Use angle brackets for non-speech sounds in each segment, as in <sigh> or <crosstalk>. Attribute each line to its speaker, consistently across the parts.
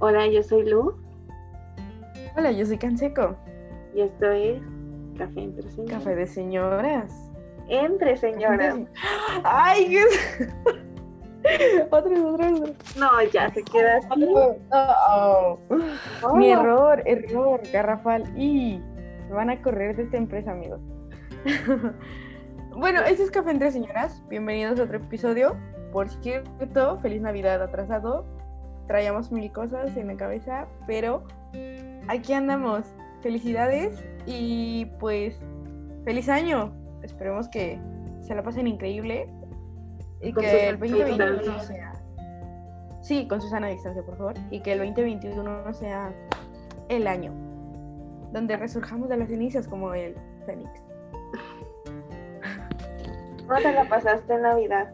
Speaker 1: Hola, yo soy Lu
Speaker 2: Hola, yo soy Canseco.
Speaker 1: y esto es Café entre Señoras.
Speaker 2: Café de señoras.
Speaker 1: Entre señoras.
Speaker 2: ¡Ay! qué- <laughs> otra vez, otra vez.
Speaker 1: No, ya se queda así.
Speaker 2: Oh,
Speaker 1: Oh,
Speaker 2: Mi error, error, garrafal. Y me van a correr de esta empresa, amigos. <laughs> bueno, este es Café entre señoras. Bienvenidos a otro episodio. Por cierto, feliz Navidad atrasado. Traíamos mil cosas en la cabeza, pero aquí andamos. Felicidades y pues feliz año. Esperemos que se la pasen increíble y
Speaker 1: Con
Speaker 2: que el
Speaker 1: Susana
Speaker 2: 2021
Speaker 1: distancia.
Speaker 2: sea. Sí, con Susana a distancia, por favor. Y que el 2021 sea el año donde resurjamos de las cenizas como el Fénix.
Speaker 1: ¿Cómo te la pasaste en Navidad?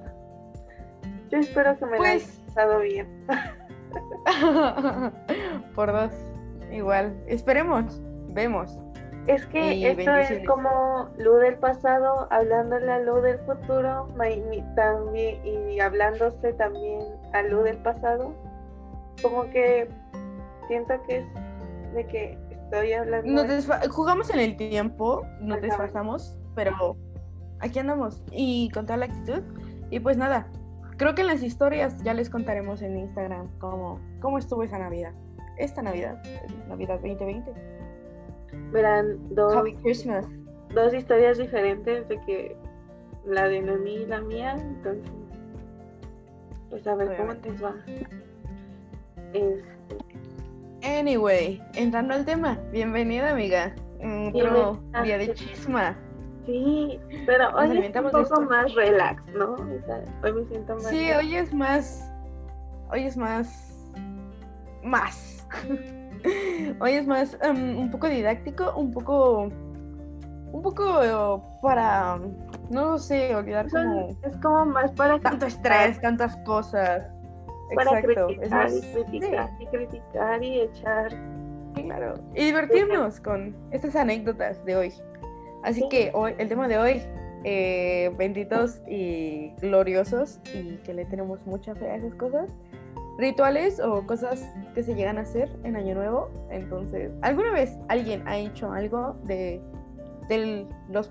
Speaker 1: Yo espero que me la
Speaker 2: Pues-
Speaker 1: hayas pasado bien. <laughs> <laughs>
Speaker 2: por dos. Igual. Esperemos. Vemos.
Speaker 1: Es que
Speaker 2: Y
Speaker 1: esto es como Lu del pasado hablándole a Lu del futuro también, y hablándose también a Lu del pasado. Como que siento que es de que estoy hablando.
Speaker 2: Nos jugamos en el tiempo, nos
Speaker 1: Ajá.
Speaker 2: desfasamos, pero aquí andamos y con toda la actitud. Y pues nada, creo que en las historias ya les contaremos en Instagram cómo, cómo estuvo esa Navidad. Esta Navidad, Navidad 2020.
Speaker 1: Verán dos,
Speaker 2: Happy Christmas.
Speaker 1: dos historias diferentes de que la de Noemí y la mía. Entonces, pues a ver cómo nos va. Es-
Speaker 2: Anyway, entrando al tema, bienvenida amiga. Otro día de chisma.
Speaker 1: Sí, pero
Speaker 2: Nos
Speaker 1: hoy es un poco
Speaker 2: esto.
Speaker 1: más relax, ¿no? O sea, hoy me siento más.
Speaker 2: Sí,
Speaker 1: relax.
Speaker 2: hoy es más. Hoy es más. Más. <laughs> hoy es más em, un poco didáctico, un poco. Un poco para. No sé, olvidar
Speaker 1: Son-
Speaker 2: como.
Speaker 1: es como más para
Speaker 2: Tanto estrés, tantas cosas.
Speaker 1: para
Speaker 2: Exacto. Es
Speaker 1: criticar
Speaker 2: más.
Speaker 1: y criticar y criticar y echar.
Speaker 2: Claro. Y divertirnos con estas anécdotas de hoy. Así
Speaker 1: Sí.
Speaker 2: que hoy, el tema de hoy, eh, benditos y gloriosos, y que le tenemos mucha fe a esas cosas, rituales o cosas que se llegan a hacer en Año Nuevo. Entonces, ¿alguna vez alguien ha hecho algo de, de los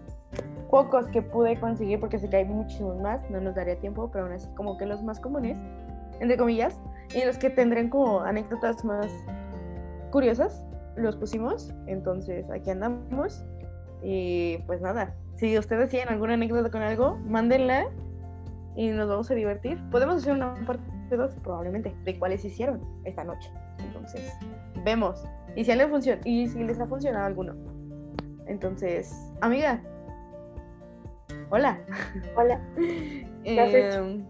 Speaker 2: pocos que pude conseguir? Porque sé que hay muchísimos más, no nos daría tiempo, pero aún así como que los más comunes, entre comillas, y los que tendrán como anécdotas más curiosas, los pusimos. Entonces, aquí andamos. Y pues nada, si ustedes tienen alguna anécdota con algo, mándenla y nos vamos a divertir. Podemos hacer una parte 2 probablemente de cuáles hicieron esta noche. Entonces, vemos. Y si, les funciona, y si les ha funcionado alguno. Entonces, amiga. Hola.
Speaker 1: Hola. <laughs> ¿Qué has hecho?
Speaker 2: Em,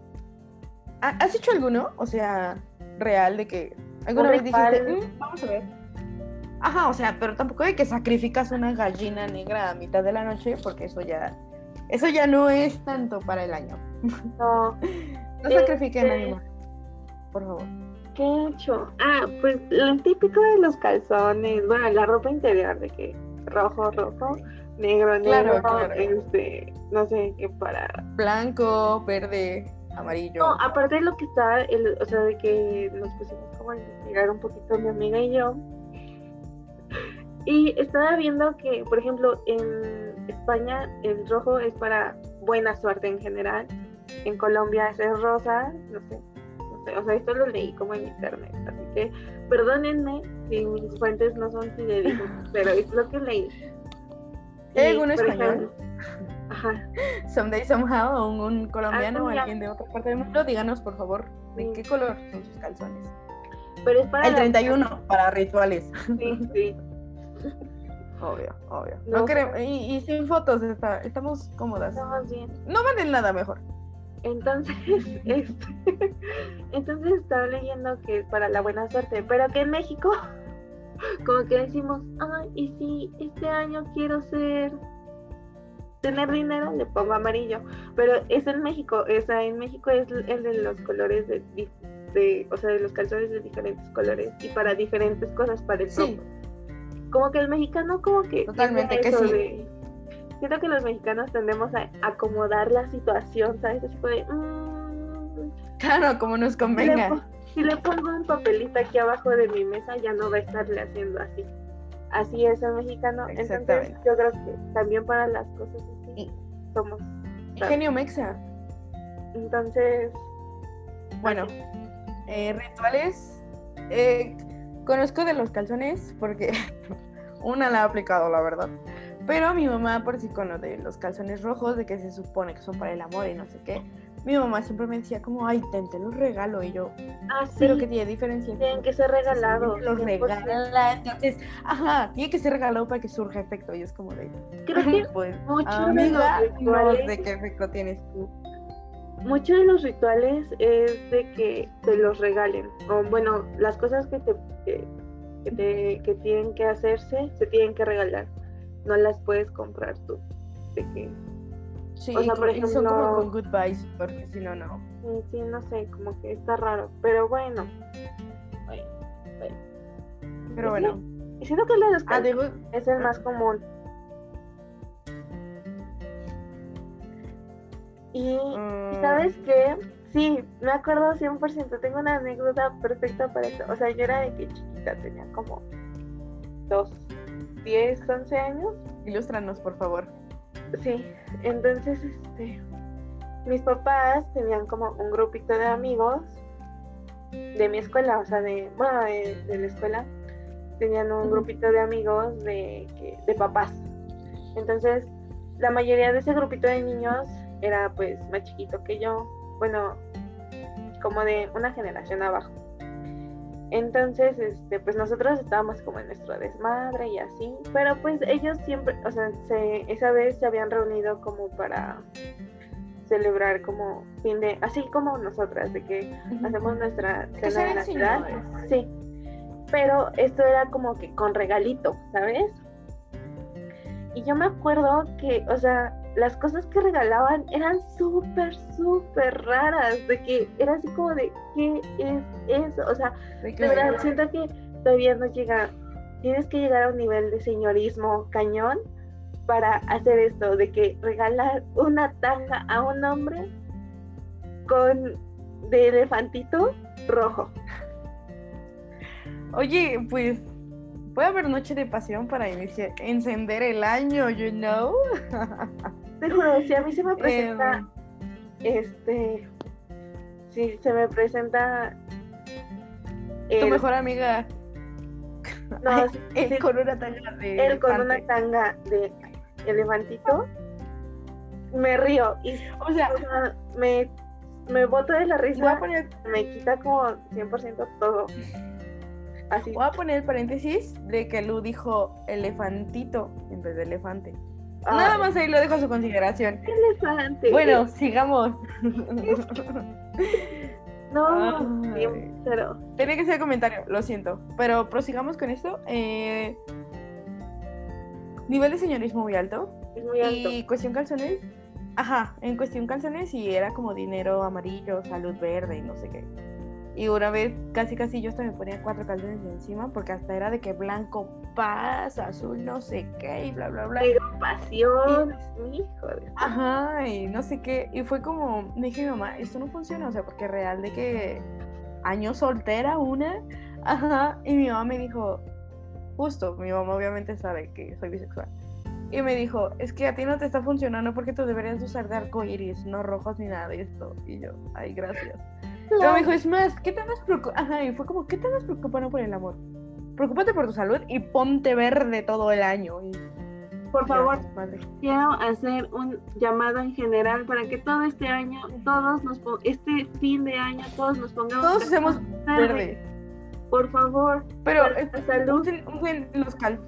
Speaker 2: ¿ha- ¿Has hecho alguno? O sea, real, de que alguna
Speaker 1: Un
Speaker 2: vez dijiste. "Mm, vamos a ver. Ajá, o sea, pero tampoco de que sacrificas una gallina negra a mitad de la noche, porque eso ya, eso ya no es tanto para el año.
Speaker 1: No, <laughs>
Speaker 2: No
Speaker 1: Este-
Speaker 2: sacrifiquen animal, por favor.
Speaker 1: ¿qué he hecho? Ah, pues lo típico de los calzones, bueno, la ropa interior de que rojo, rojo, negro, negro,
Speaker 2: claro.
Speaker 1: este, no sé qué para.
Speaker 2: Blanco, verde, amarillo.
Speaker 1: No, aparte de lo que está, el, o sea, de que nos pusimos como a investigar un poquito mi amiga y yo. Y estaba viendo que, por ejemplo, en España el rojo es para buena suerte en general. En Colombia es rosa, no sé, no sé, o sea, esto lo leí como en internet, así que perdónenme si mis fuentes no son fidedignas, <laughs> pero es lo que leí.
Speaker 2: ¿Hay
Speaker 1: por
Speaker 2: español?
Speaker 1: ejemplo, Ajá. <laughs>
Speaker 2: Someday, somehow, un, un colombiano o
Speaker 1: día.
Speaker 2: alguien de otra parte del mundo, díganos, por favor, de
Speaker 1: Sí.
Speaker 2: qué color son sus calzones.
Speaker 1: Pero es para
Speaker 2: El
Speaker 1: la-
Speaker 2: 31 <laughs> para rituales.
Speaker 1: Sí, sí.
Speaker 2: Obvio, obvio.
Speaker 1: No,
Speaker 2: No, queremos, y, y sin fotos, está, estamos cómodas.
Speaker 1: Estamos bien.
Speaker 2: No manden nada mejor.
Speaker 1: Entonces, <laughs> este, entonces estaba leyendo que es para la buena suerte, pero que en México, <laughs> como que decimos, ay, y si este año quiero ser, tener dinero, le pongo amarillo, pero es en México, o sea, en México es el de los colores de, o sea, de los calzones de diferentes colores y para diferentes cosas, para el
Speaker 2: Sí.
Speaker 1: Como que el mexicano como que
Speaker 2: Totalmente que sí.
Speaker 1: de- siento que los mexicanos tendemos a acomodar la situación, ¿sabes? Así de, "Mm,
Speaker 2: Claro, como nos
Speaker 1: si le,
Speaker 2: convenga.
Speaker 1: si le pongo un papelito aquí abajo de mi mesa, ya no va a estarle haciendo así. Así es el mexicano. Entonces, yo creo que también para las cosas así somos.
Speaker 2: Genio Mexa.
Speaker 1: Entonces,
Speaker 2: Bueno, eh, rituales. eh, conozco de los calzones porque <laughs> una la ha aplicado, la verdad. Pero mi mamá, por si con lo de los calzones rojos, de que se supone que son para el amor y no sé qué, mi mamá siempre me decía como, ay, ten, te los regalo. Y yo,
Speaker 1: ah, sí,
Speaker 2: pero que tiene diferencia.
Speaker 1: tienen que ser regalados.
Speaker 2: Los
Speaker 1: 100%.
Speaker 2: regala, entonces, ajá, tiene que ser regalado para que surja efecto. Y es como de,
Speaker 1: Creo que <laughs>
Speaker 2: pues,
Speaker 1: muchos de
Speaker 2: amiga, no sé qué efecto tienes tú.
Speaker 1: Muchos de los rituales es de que te los regalen. O bueno, las cosas que te, que, que te que tienen que hacerse, se tienen que regalar. No las puedes comprar tú. De que,
Speaker 2: Sí,
Speaker 1: O sea, por
Speaker 2: y son como
Speaker 1: ejemplo-
Speaker 2: con goodbyes, porque si no, no.
Speaker 1: sí, no sé, como que está raro. Pero bueno. Bueno, bueno.
Speaker 2: Pero
Speaker 1: Sí.
Speaker 2: bueno.
Speaker 1: Y siento que el de los
Speaker 2: Ah,
Speaker 1: es el más común. Y ¿Y ¿Sabes qué? Sí, me acuerdo 100%. Tengo una anécdota perfecta para esto. O sea, yo era de que chiquita, tenía como dos, 10, 11 años.
Speaker 2: Ilústranos, por favor.
Speaker 1: Sí, entonces, este, mis papás tenían como un grupito de amigos de mi escuela, o sea, de, bueno, de, de la escuela. Tenían un grupito de amigos de, que- de papás. Entonces, la mayoría de ese grupito de niños era pues más chiquito que yo, bueno, como de una generación abajo. Entonces, este, pues nosotros estábamos como en nuestro desmadre y así, pero pues ellos siempre, o sea, se, esa vez se habían reunido como para celebrar como fin de, así como nosotras, de que hacemos nuestra cena de Navidad.
Speaker 2: señores.
Speaker 1: Sí, pero esto era como que con regalito, ¿sabes? Y yo me acuerdo que, o sea, las cosas que regalaban eran súper, súper raras, de que era así como de, ¿qué es eso? O sea,
Speaker 2: De
Speaker 1: verdad, siento que todavía no llega, tienes que llegar a un nivel de señorismo cañón para hacer esto, de que regalar una tanga a un hombre con de elefantito rojo.
Speaker 2: Oye, pues puede haber noche de pasión para iniciar, encender el año, you know.
Speaker 1: Te juro, si a mí se me presenta,
Speaker 2: Em,
Speaker 1: este, si se me presenta
Speaker 2: tu
Speaker 1: el-
Speaker 2: mejor amiga.
Speaker 1: No, <laughs>
Speaker 2: él
Speaker 1: sí,
Speaker 2: con una tanga de
Speaker 1: él con una tanga de elefantito, me río y
Speaker 2: O sea,
Speaker 1: o sea, me, me boto de la
Speaker 2: voy a
Speaker 1: risa,
Speaker 2: poner,
Speaker 1: me quita como 100% todo. Así.
Speaker 2: voy a poner paréntesis de que Lu dijo elefantito en vez de elefante. Nada más ahí lo dejo a su consideración.
Speaker 1: elefante.
Speaker 2: Bueno, sigamos. <laughs>
Speaker 1: no,
Speaker 2: Ay.
Speaker 1: pero
Speaker 2: Tenía que ser comentario, lo siento. Pero prosigamos con esto. Eh, nivel de señorismo muy alto.
Speaker 1: es muy alto.
Speaker 2: Y cuestión calzones. Ajá, en cuestión calzones y era como dinero amarillo, salud verde y no sé qué. Y una vez casi casi yo hasta me ponía cuatro calzones encima porque hasta era de que blanco paz, azul no sé qué y bla bla bla.
Speaker 1: Negro pasión, hijo de
Speaker 2: Ajá, y no sé qué. Y fue como, me dije mi mamá, esto no funciona, o sea, porque real de que año soltera una. Ajá, y mi mamá me dijo, justo, mi mamá obviamente sabe que soy bisexual. Y me dijo, es que a ti no te está funcionando porque tú deberías usar de arco iris, no rojos ni nada de esto. Y yo, ay, gracias. Pero me dijo, es más, ¿qué te vas preocupando? Ajá, y fue como, ¿qué te vas preocupando por el amor? Preocúpate por tu salud y ponte verde todo el año. Y,
Speaker 1: Por favor,
Speaker 2: Gracias,
Speaker 1: quiero hacer un llamado en general para que todo este año, todos nos este fin de año, todos nos pongamos
Speaker 2: Todos usemos
Speaker 1: verde.
Speaker 2: verde.
Speaker 1: Por favor,
Speaker 2: Pero
Speaker 1: por salud.
Speaker 2: usen, usen los cal-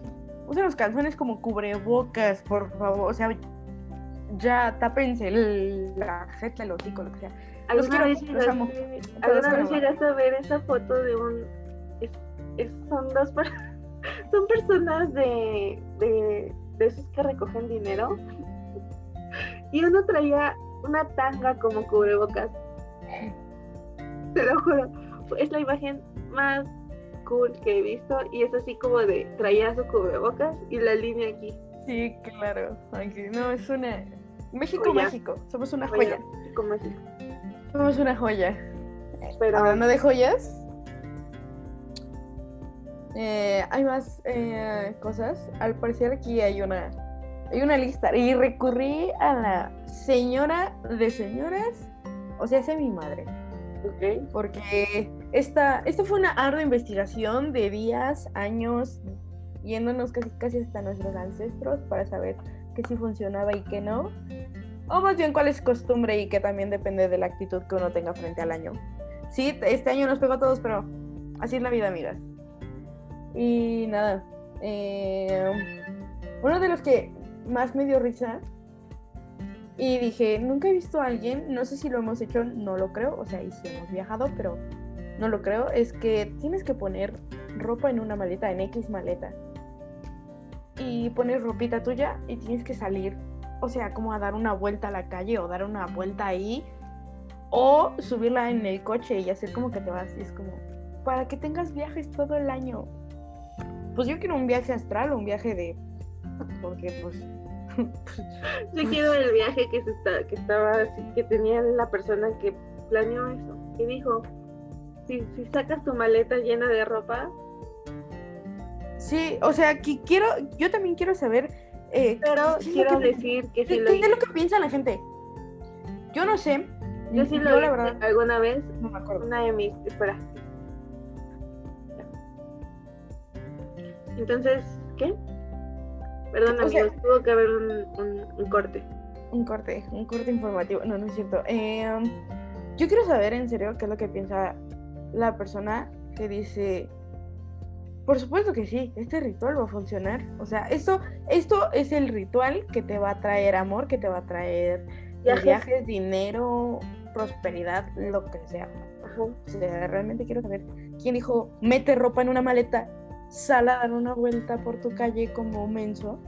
Speaker 2: usen los calzones como cubrebocas, por favor. O sea, ya tápense el- la jeta, el hocico, lo que sea.
Speaker 1: ¿Alguna vez, llegaste,
Speaker 2: Todos
Speaker 1: ¿alguna vez
Speaker 2: con amor.
Speaker 1: llegaste a ver esa foto de un... es- es- son dos <laughs> son personas de, de, de esos que recogen dinero y uno traía una tanga como cubrebocas. Te lo juro, es la imagen más cool que he visto y es así como de traía su cubrebocas y la línea aquí.
Speaker 2: Sí, claro. Aquí, no, es una. México. México. Somos una
Speaker 1: Joya.
Speaker 2: joya.
Speaker 1: Como así.
Speaker 2: Es una joya.
Speaker 1: Pero
Speaker 2: Hablando de joyas, eh, hay más eh, cosas. Al parecer aquí hay una, hay una lista. Y recurrí a la señora de señoras, o sea, es mi madre.
Speaker 1: ok,
Speaker 2: Porque esta, esta fue una ardua investigación de días, años, yéndonos casi, casi hasta nuestros ancestros para saber qué sí funcionaba y qué no. O más bien cuál es costumbre y que también depende de la actitud que uno tenga frente al año. Sí, este año nos pegó a todos, pero así es la vida, amigas. Y nada, eh, uno de los que más me dio risa y dije, nunca he visto a alguien, no sé si lo hemos hecho, no lo creo, o sea, y si hemos viajado, pero no lo creo, es que tienes que poner ropa en una maleta, en X maleta. Y pones ropita tuya y tienes que salir, o sea, como a dar una vuelta a la calle o dar una vuelta ahí, o subirla en el coche y hacer como que te vas. Y es como, para que tengas viajes todo el año. Pues yo quiero un viaje astral, un viaje de... Porque pues... <laughs>
Speaker 1: yo quiero el viaje que se está, que estaba que tenía la persona que planeó eso. Y dijo, si, si sacas tu maleta llena de ropa,
Speaker 2: Sí, o sea, que quiero, yo también quiero saber... eh,
Speaker 1: pero quiero
Speaker 2: que-
Speaker 1: decir que
Speaker 2: ¿Qué,
Speaker 1: si lo hice,
Speaker 2: lo que piensa la gente? Yo no sé.
Speaker 1: yo sí lo hice
Speaker 2: verdad
Speaker 1: alguna vez,
Speaker 2: no me acuerdo.
Speaker 1: una de mis, espera. Entonces, ¿qué? Perdón
Speaker 2: O sea-
Speaker 1: amigos, tuvo que haber un, un- un corte.
Speaker 2: Un corte, un corte informativo. No, no es cierto. Eh, um, yo quiero saber en serio qué es lo que piensa la persona que dice, por supuesto que sí, este ritual va a funcionar. O sea, esto, esto es el ritual que te va a traer amor, que te va a traer
Speaker 1: Viajes.
Speaker 2: viajes, dinero, prosperidad, lo que sea.
Speaker 1: Ajá.
Speaker 2: O sea, realmente quiero saber quién dijo, mete ropa en una maleta, sal a dar una vuelta por tu calle como un menso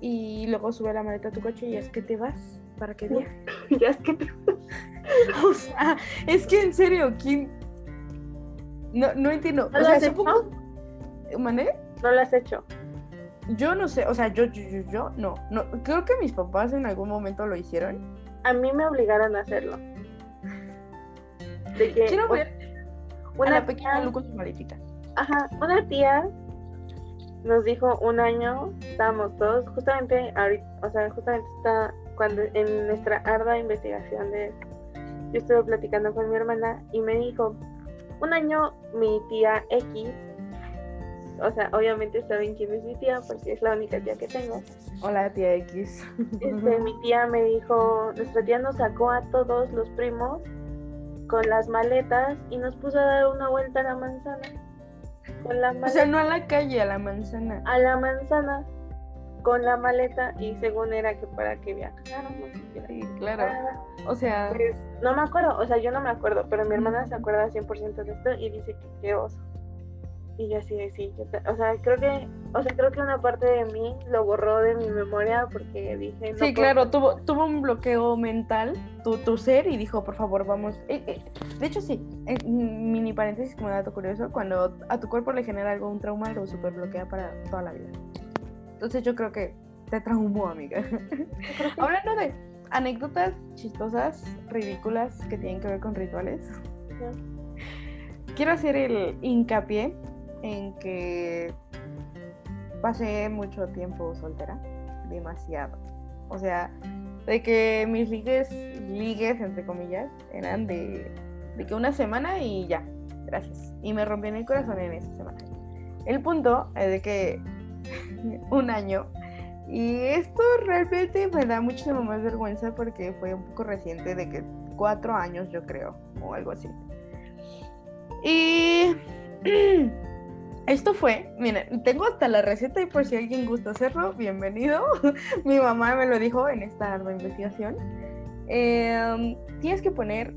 Speaker 2: y luego sube la maleta a tu coche y es que te vas para que viajes. <laughs>
Speaker 1: ya es que te- <laughs>
Speaker 2: O sea, es que en serio, ¿quién? No, no entiendo.
Speaker 1: ¿No
Speaker 2: O sea, supongo... ¿Mané?
Speaker 1: no lo has hecho.
Speaker 2: Yo no sé, o sea, yo, yo, yo, yo, no, no. Creo que mis papás en algún momento lo hicieron.
Speaker 1: A mí me obligaron a hacerlo. De que
Speaker 2: Quiero ver a la pequeña
Speaker 1: tía-
Speaker 2: Lu con su maletita.
Speaker 1: Ajá, una tía nos dijo un año, estábamos todos, justamente ahorita, o sea, justamente está cuando en nuestra ardua investigación de yo estuve platicando con mi hermana y me dijo, un año mi tía X, o sea, obviamente saben quién es mi tía, porque es la única tía que tengo.
Speaker 2: Hola, tía X.
Speaker 1: Este, mi tía me dijo, nuestra tía nos sacó a todos los primos con las maletas y nos puso a dar una vuelta a la manzana. Con la
Speaker 2: O sea, no a la calle, a la manzana.
Speaker 1: a la manzana con la maleta y según era que para que viajáramos.
Speaker 2: Sí,
Speaker 1: la-
Speaker 2: claro. O sea,
Speaker 1: Pues, no me acuerdo, o sea, yo no me acuerdo, pero mi hermana se acuerda 100% de esto y dice que qué oso. Y yo así de sí, yo o sea, creo que, o sea, creo que una parte de mí lo borró de mi memoria porque dije, no
Speaker 2: sí,
Speaker 1: puedo-
Speaker 2: claro, tuvo, tuvo un bloqueo mental, tu, tu ser, y dijo, por favor, vamos. Eh, eh, De hecho, sí, eh, mm, mini paréntesis como dato curioso, cuando a tu cuerpo le genera algo, un trauma, lo super bloquea para toda la vida. Entonces yo creo que te traumó, amiga. <laughs> Hablando de anécdotas chistosas, ridículas, que tienen que ver con rituales, quiero hacer el hincapié en que pasé mucho tiempo soltera, demasiado. O sea, de que mis ligues, ligues entre comillas, eran de, de que una semana y ya, gracias. Y me rompían el corazón en esa semana. El punto es de que <laughs> un año, y esto realmente me da muchísima más vergüenza porque fue un poco reciente, de que cuatro años yo creo, o algo así. Y <clears throat> esto fue, miren, tengo hasta la receta y por si alguien gusta hacerlo, bienvenido. <laughs> Mi mamá me lo dijo en esta investigación. Em, tienes que poner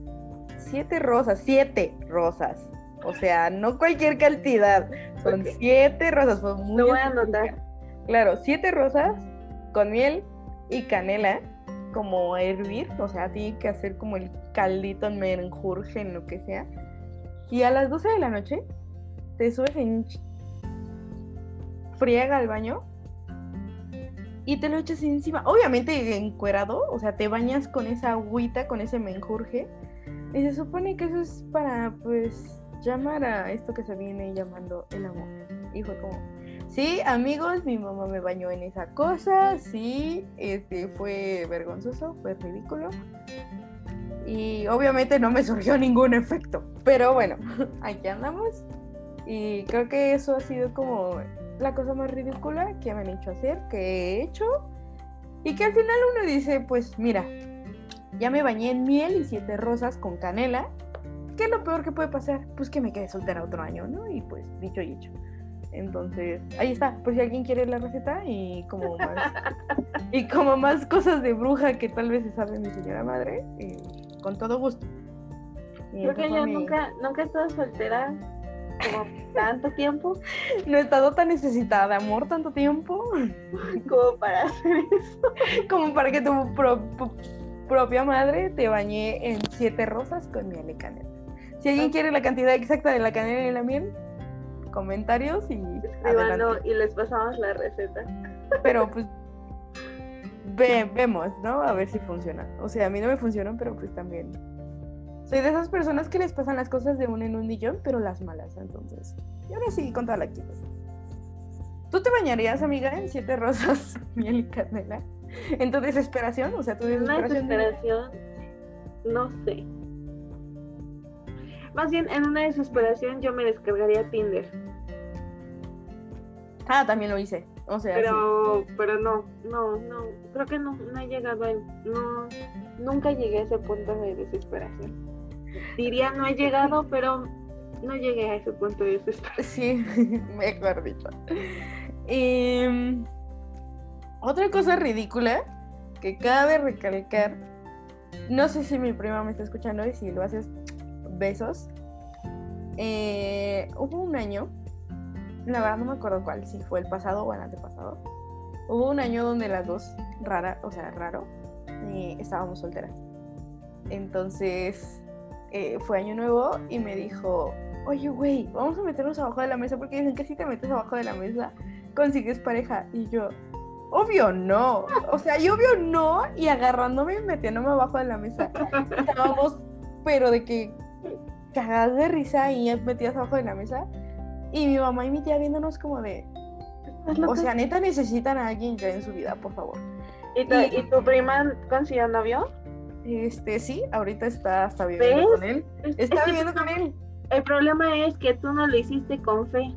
Speaker 2: siete rosas, siete rosas. O sea, no cualquier cantidad, son siete rosas. Fue muy
Speaker 1: Lo voy a anotar.
Speaker 2: Claro, siete rosas con miel y canela, como a hervir, o sea, tiene que hacer como el caldito en menjurje, en lo que sea. Y a las 12 de la noche te subes en friega al baño y te lo echas encima. Obviamente encuerado, o sea, te bañas con esa agüita, con ese menjurje. Y se supone que eso es para, pues, llamar a esto que se viene llamando el amor. Y fue como, sí, amigos, mi mamá me bañó en esa cosa, sí, este, fue vergonzoso, fue ridículo. Y obviamente no me surgió ningún efecto. Pero bueno, <laughs> aquí andamos. Y creo que eso ha sido como la cosa más ridícula que me han hecho hacer, que he hecho. Y que al final uno dice, pues mira, ya me bañé en miel y siete rosas con canela. ¿Qué es lo peor que puede pasar? Pues que me quede soltera otro año, ¿no? Y pues dicho y hecho. Entonces, ahí está, por si alguien quiere la receta y como más, <laughs> y como más cosas de bruja que tal vez se sabe mi señora madre, eh, con todo gusto. Y
Speaker 1: Creo que yo
Speaker 2: mi-
Speaker 1: nunca, nunca he estado soltera como tanto tiempo
Speaker 2: No he estado tan necesitada de amor tanto tiempo
Speaker 1: como para hacer eso.
Speaker 2: como para que tu pro- propia madre te bañe en siete rosas con miel y canela. Si alguien quiere la cantidad exacta de la canela y la miel, comentarios y
Speaker 1: Escribando y les pasamos la receta.
Speaker 2: Pero pues ve- vemos, ¿no? A ver si funciona. O sea, a mí no me funcionan, pero pues también. Soy de esas personas que les pasan las cosas de una en un millón, pero las malas, entonces. Y ahora sí, con toda la actitud. ¿Tú te bañarías, amiga, en siete rosas, <laughs> miel y canela? ¿En tu desesperación? O sea, tu
Speaker 1: Una
Speaker 2: desesperación. de-
Speaker 1: desesperación, no sé. Más bien, en una desesperación yo me descargaría Tinder.
Speaker 2: Ah, también lo hice. O sea, sí.
Speaker 1: Pero, pero no, no, no. Creo que no, no he llegado a, no, nunca llegué a ese punto de desesperación. Diría no he llegado, pero no llegué a ese punto de desesperación.
Speaker 2: Sí, <laughs> mejor dicho. Mm, otra cosa ridícula que cabe recalcar, no sé si mi prima me está escuchando y si lo haces, besos. Eh, hubo un año, la verdad no me acuerdo cuál, si fue el pasado o el antepasado. Hubo un año donde las dos, rara, o sea, raro, eh, estábamos solteras. Entonces, eh, fue año nuevo y me dijo, oye, güey, vamos a meternos abajo de la mesa porque dicen que si te metes abajo de la mesa consigues pareja. Y yo, obvio no. O sea, y obvio no. Y agarrándome y metiéndome abajo de la mesa. Estábamos, pero de que cagadas de risa y metidas abajo de la mesa. Y mi mamá y mi tía viéndonos como de, o sea, neta necesitan a alguien ya en su vida, por favor.
Speaker 1: ¿Y tu, y tu prima consiguió novio?
Speaker 2: Este, sí, ahorita está, está viviendo
Speaker 1: ¿Ves?
Speaker 2: con él.
Speaker 1: Es-
Speaker 2: Está viviendo con él.
Speaker 1: El problema es que tú no lo hiciste con fe.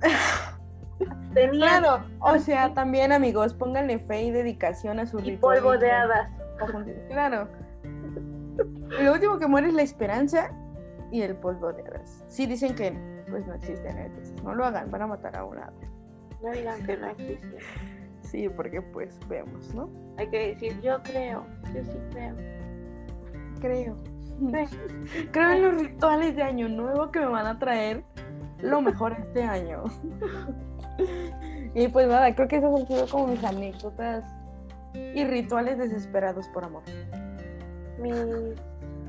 Speaker 1: <laughs> Tenía
Speaker 2: Claro, o sea, también amigos, pónganle fe y dedicación a su
Speaker 1: y
Speaker 2: ritual.
Speaker 1: polvo de hadas.
Speaker 2: Claro. Lo último que muere es la esperanza y el polvo de hadas. Sí dicen que pues no existen, entonces no lo hagan, van a matar a una hada.
Speaker 1: No digan que no existe.
Speaker 2: Sí, porque pues vemos, ¿no?
Speaker 1: Hay que decir, yo creo, yo sí creo.
Speaker 2: Creo.
Speaker 1: Creo.
Speaker 2: Creo en los rituales de año nuevo que me van a traer lo mejor este año. Y pues nada, creo que esas han sido como mis anécdotas y rituales desesperados por amor.
Speaker 1: Mi-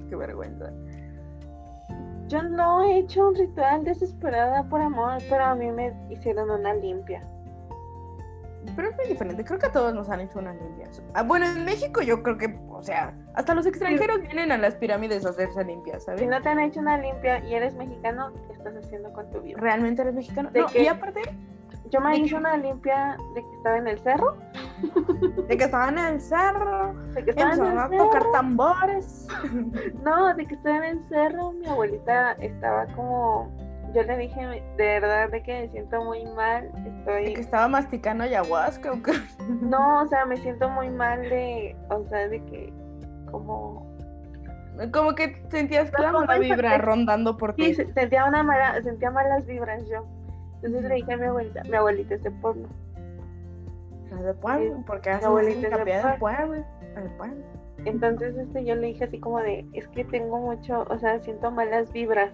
Speaker 2: Qué vergüenza.
Speaker 1: Yo no he hecho un ritual desesperada por amor, pero a mí me hicieron una limpia.
Speaker 2: Pero es muy diferente, creo que a todos nos han hecho una limpia. Ah, bueno, en México yo creo que, o sea, hasta los extranjeros vienen a las pirámides a hacerse limpias, ¿sabes?
Speaker 1: Si no te han hecho una limpia y eres mexicano, ¿qué estás haciendo con tu vida?
Speaker 2: ¿Realmente eres mexicano?
Speaker 1: ¿De
Speaker 2: No, y aparte
Speaker 1: Yo me
Speaker 2: ¿De
Speaker 1: hice
Speaker 2: qué?
Speaker 1: una limpia de que estaba en el cerro.
Speaker 2: de que estaban en el cerro,
Speaker 1: De que estaba en el
Speaker 2: a tocar
Speaker 1: cerro.
Speaker 2: tambores.
Speaker 1: No, de que estaba en el cerro. Mi abuelita estaba como. Yo le dije, de verdad, de que me siento muy mal.
Speaker 2: De
Speaker 1: Estoy.
Speaker 2: que estaba masticando ayahuasca o qué. <laughs>
Speaker 1: No, o sea, me siento muy mal de. O sea, de que. Como.
Speaker 2: Como que sentías
Speaker 1: No,
Speaker 2: la
Speaker 1: como
Speaker 2: mala vibra rondando por ti.
Speaker 1: Sí, se- sentía una mala, sentía malas vibras yo. Entonces le dije a mi abuelita, mi abuelita es de pueblo.
Speaker 2: Es de pueblo, porque haces
Speaker 1: abuelita es de pueblo.
Speaker 2: pueblo. El pueblo.
Speaker 1: Entonces este, yo le dije así como de, es que tengo mucho, o sea, siento malas vibras.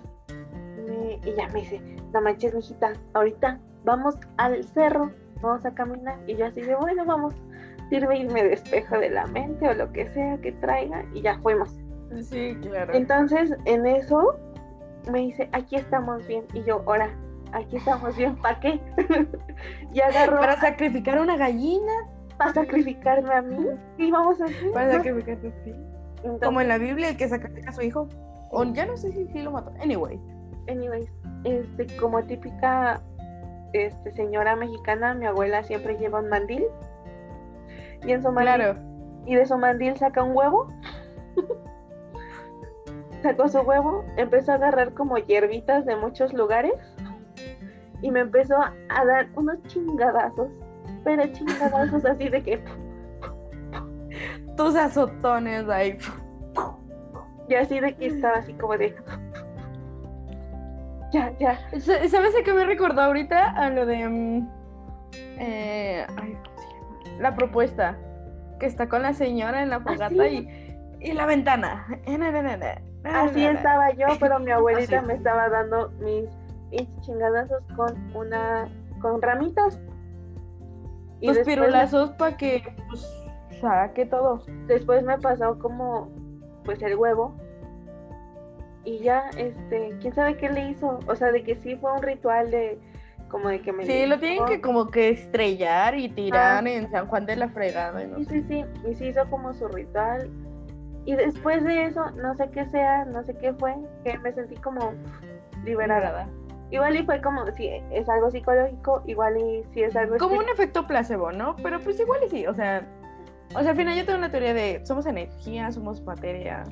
Speaker 1: Y ella me dice, no manches, mijita, ahorita vamos al cerro, vamos a caminar. Y yo así de, bueno, vamos, sirve y me despejo de la mente o lo que sea que traiga y ya fuimos.
Speaker 2: Sí, claro.
Speaker 1: Entonces en eso me dice, aquí estamos bien. Y yo, ahora, aquí estamos bien, ¿para qué? <laughs> y agarró
Speaker 2: Para sacrificar una gallina,
Speaker 1: para sacrificarme a mí. Y vamos a
Speaker 2: sí.
Speaker 1: Entonces,
Speaker 2: Como en la Biblia, el que sacrifica a su hijo. O ya no sé si sí lo mató. Anyway.
Speaker 1: Anyways, este, como típica este, señora mexicana, mi abuela siempre lleva un mandil. Y en su mandil,
Speaker 2: Claro.
Speaker 1: y de su mandil saca un huevo. <laughs> Sacó su huevo, empezó a agarrar como hierbitas de muchos lugares y me empezó a dar unos chingadazos, pero chingadazos así de que
Speaker 2: Tus azotones ahí.
Speaker 1: y así de que estaba así como de ya, ya,
Speaker 2: Sa- ¿Sabes a qué me recordó ahorita? A lo de. mm, eh. La propuesta. Que está con la señora en la fogata
Speaker 1: sí.
Speaker 2: y, y la ventana. Eh,
Speaker 1: así estaba yo, pero mi <laughs> abuelita
Speaker 2: Así.
Speaker 1: me estaba dando mis, mis chingadazos con una con ramitas. Y después me-
Speaker 2: pirulazos para que pues, saque todo.
Speaker 1: después me pasó como pues el huevo y ya este quién sabe qué le hizo o sea de que sí fue un ritual de como de que me
Speaker 2: Sí, lo tienen que como que estrellar y tirar
Speaker 1: Ah.
Speaker 2: en San Juan de la Fregada. y no
Speaker 1: sí
Speaker 2: sé.
Speaker 1: sí sí y sí hizo como su ritual y después de eso no sé qué sea no sé qué fue que me sentí como liberada igual y fue como si es algo psicológico igual y si es algo
Speaker 2: Como un efecto placebo, ¿no? Pero pues igual y sí, o sea, o sea, al final yo tengo una teoría de somos energía, somos materia.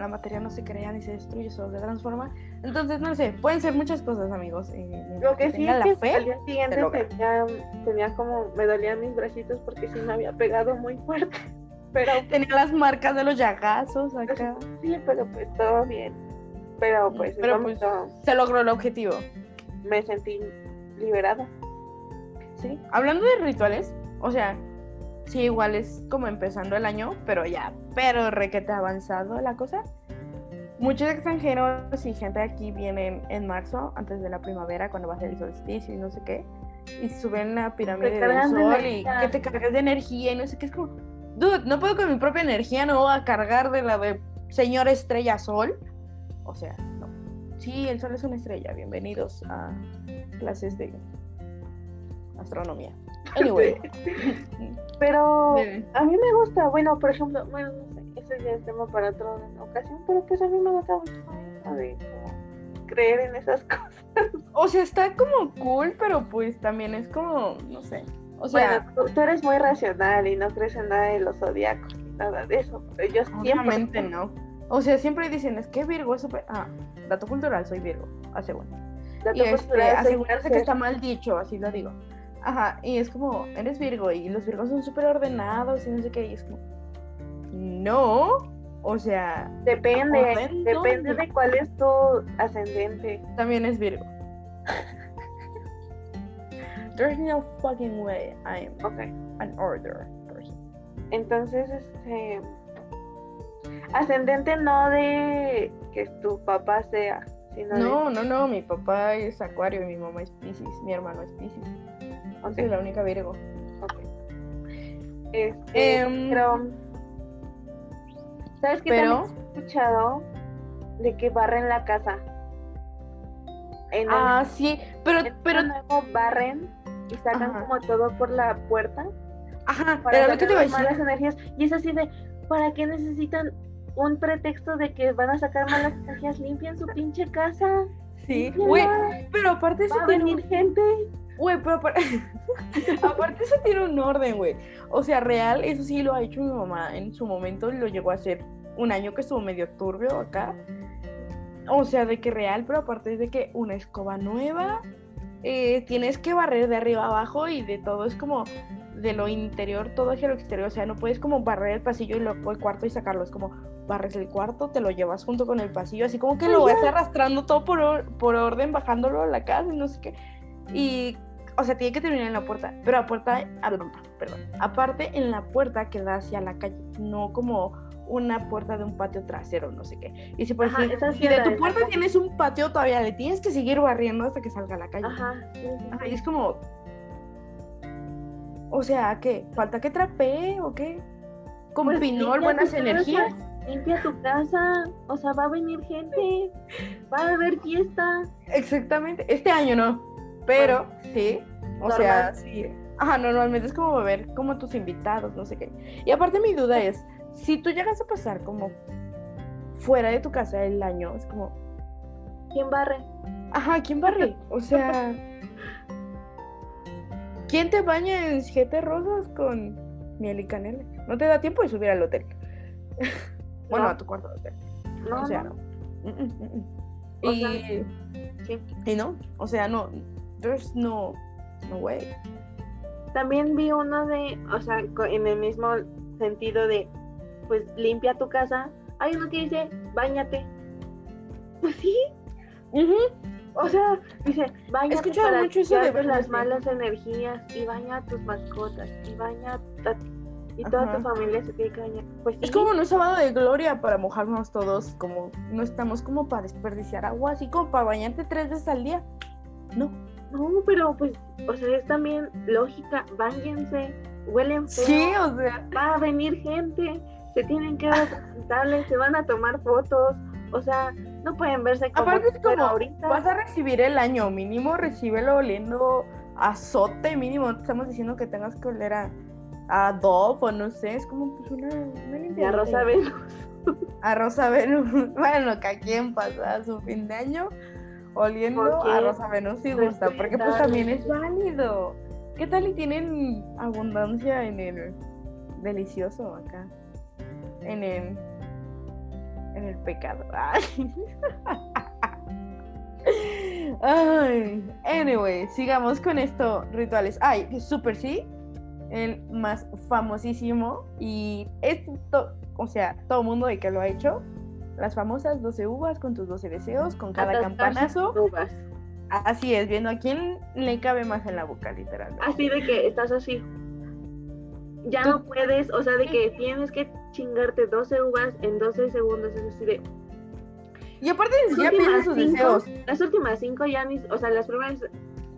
Speaker 2: La materia no se crea ni se destruye, solo se transforma. Entonces, no sé, pueden ser muchas cosas, amigos. eh,
Speaker 1: lo que sí es
Speaker 2: la
Speaker 1: que
Speaker 2: fe,
Speaker 1: al día siguiente tenía, tenía como me dolían mis bracitos porque sí me había pegado muy fuerte <laughs> pero
Speaker 2: tenía las marcas de los llagazos acá.
Speaker 1: Sí, pero pues todo bien. Pero pues, en
Speaker 2: Pero pues se logró el objetivo.
Speaker 1: me sentí liberada.
Speaker 2: Sí. Hablando de rituales, o sea, sí, igual es como empezando el año, pero ya, pero requete avanzado la cosa. Muchos extranjeros y gente de aquí vienen en marzo, antes de la primavera, cuando va a ser el solsticio y no sé qué, y suben la pirámide del
Speaker 1: Recargan de
Speaker 2: sol y que te cargas de energía y no sé qué, es como, dude, no puedo con mi propia energía, no voy a cargar de la de señor estrella sol. O sea, no. Sí, el sol es una estrella, bienvenidos a clases de astronomía. <laughs> Anyway.
Speaker 1: Pero a mí me gusta, bueno, por ejemplo, bueno, no sé, eso ya es tema para otra ocasión, pero pues a mí me gusta mucho eso de como creer en esas <laughs> cosas.
Speaker 2: O sea, está como cool, pero pues también es como, no sé. O sea,
Speaker 1: bueno, tú, tú eres muy racional y no crees en nada de los zodiacos ni nada de eso, pero yo siempre...
Speaker 2: no. O sea, siempre dicen, es que Virgo es súper... Ah, dato cultural, soy Virgo, aseguro.
Speaker 1: Dato
Speaker 2: Y este,
Speaker 1: cultural,
Speaker 2: asegurarse que está mal dicho, así lo digo. Ajá, y es como, eres Virgo y los Virgos son súper ordenados y no sé qué, y es como, no, o sea,
Speaker 1: Depende, depende de cuál es tu ascendente.
Speaker 2: también es Virgo. <laughs> There's no fucking way I am
Speaker 1: Ok.
Speaker 2: an order person.
Speaker 1: Entonces, este. Ascendente no de que tu papá sea, sino
Speaker 2: No, no, no, mi papá es Acuario y mi mamá es Pisces, mi hermano es Pisces.
Speaker 1: De. Ok,
Speaker 2: Soy la única Virgo.
Speaker 1: Este,
Speaker 2: Em,
Speaker 1: pero. ¿Sabes qué?
Speaker 2: pero-
Speaker 1: También he escuchado de que barren la casa. En el-
Speaker 2: Ah, sí, pero,
Speaker 1: en
Speaker 2: pero,
Speaker 1: Nuevo barren y sacan
Speaker 2: Ajá.
Speaker 1: como todo por la puerta
Speaker 2: ajá,
Speaker 1: para
Speaker 2: era lo que
Speaker 1: sacar
Speaker 2: te a
Speaker 1: las malas energías. Y es así de, ¿para qué necesitan un pretexto de que van a sacar malas energías? Limpian su pinche casa.
Speaker 2: Sí, güey, pero aparte
Speaker 1: Va a
Speaker 2: tiene
Speaker 1: venir
Speaker 2: un...
Speaker 1: gente.
Speaker 2: Güey, pero aparte... <laughs> aparte eso tiene un orden, güey. O sea, real, eso sí lo ha hecho mi mamá en su momento, lo llegó a hacer un año que estuvo medio turbio acá. O sea, de que real, pero aparte es de que una escoba nueva, eh, tienes que barrer de arriba abajo y de todo es como de lo interior todo hacia lo exterior. O sea, no puedes como barrer el pasillo y luego el cuarto y sacarlo. Es como barres el cuarto, te lo llevas junto con el pasillo, así como que lo vas arrastrando todo por, or- por orden, bajándolo a la casa y no sé qué. Y, o sea, tiene que terminar en la puerta, pero la puerta, no, perdón, aparte en la puerta que da hacia la calle, no como una puerta de un patio trasero, no sé qué. Y si por
Speaker 1: Ajá,
Speaker 2: ejemplo, si de tu puerta tienes un patio, todavía le tienes que seguir barriendo hasta que salga a la calle.
Speaker 1: Ajá. sí, sí,
Speaker 2: Ajá,
Speaker 1: sí.
Speaker 2: y es como. O sea, ¿qué? ¿Falta que trapee o qué? Con
Speaker 1: Pues
Speaker 2: pinol, buenas
Speaker 1: casa,
Speaker 2: energías.
Speaker 1: Limpia tu casa. O sea, va a venir gente. Va a haber fiesta.
Speaker 2: Exactamente. Este año no. Pero sí. O
Speaker 1: Normal.
Speaker 2: sea, sí. Ajá, normalmente es como ver como tus invitados, no sé qué. Y aparte mi duda es, si tú llegas a pasar como fuera de tu casa el año. Es como,
Speaker 1: ¿Quién barre?
Speaker 2: ajá, ¿quién barre? O sea, ¿quién te baña en siete rosas con miel y canela? No te da tiempo de subir al hotel. <laughs> bueno,
Speaker 1: No.
Speaker 2: a tu cuarto de hotel.
Speaker 1: No,
Speaker 2: o sea,
Speaker 1: no.
Speaker 2: no. Mm, mm, mm.
Speaker 1: O
Speaker 2: Y,
Speaker 1: sea, Sí.
Speaker 2: y no, o sea, no, there's no, no way.
Speaker 1: También vi uno de, o sea, en el mismo sentido de, pues limpia tu casa. Hay uno que dice, bañate. Pues sí, o sea, dice, bañate para
Speaker 2: mucho eso de
Speaker 1: las malas energías y baña a tus mascotas y baña a. Y toda tu familia se tiene que bañar. Pues sí,
Speaker 2: Es como un sábado de gloria para mojarnos todos, como no estamos como para desperdiciar agua, así como para bañarte tres veces al día. No.
Speaker 1: No, pero pues, o sea, es también lógica, bañense, huelen feo,
Speaker 2: Sí, o sea,
Speaker 1: va a venir gente, se tienen que ver presentables, se van a tomar fotos, o sea, no pueden verse como
Speaker 2: aparte es como,
Speaker 1: ahorita.
Speaker 2: vas a recibir el año, mínimo recíbelo oliendo azote, mínimo, no te estamos diciendo que tengas que oler a, a Dove o no sé, es como pues una, una
Speaker 1: a Rosa Venus.
Speaker 2: A Rosa Venus, <laughs> bueno, que a quien pasa su fin de año oliendo a Rosa Venus si gusta, porque pues también es válido. ¿Qué tal y tienen abundancia en el delicioso acá? En el en el pecado. Ay. <laughs> Ay, anyway, sigamos con esto, rituales. Ay, super sí, el más famosísimo y esto, o sea, todo el mundo de que lo ha hecho, las famosas 12 uvas con tus 12 deseos, con cada campanazo.
Speaker 1: uvas.
Speaker 2: Así es, viendo a quién le cabe más en la boca, literalmente.
Speaker 1: Así de que estás así. Ya
Speaker 2: Tú-
Speaker 1: no puedes, o sea, de que <laughs> tienes que chingarte 12 uvas en 12 segundos. Es así de.
Speaker 2: Y aparte ni siquiera piensas sus
Speaker 1: cinco,
Speaker 2: deseos.
Speaker 1: las últimas cinco ya ni. O sea, las primeras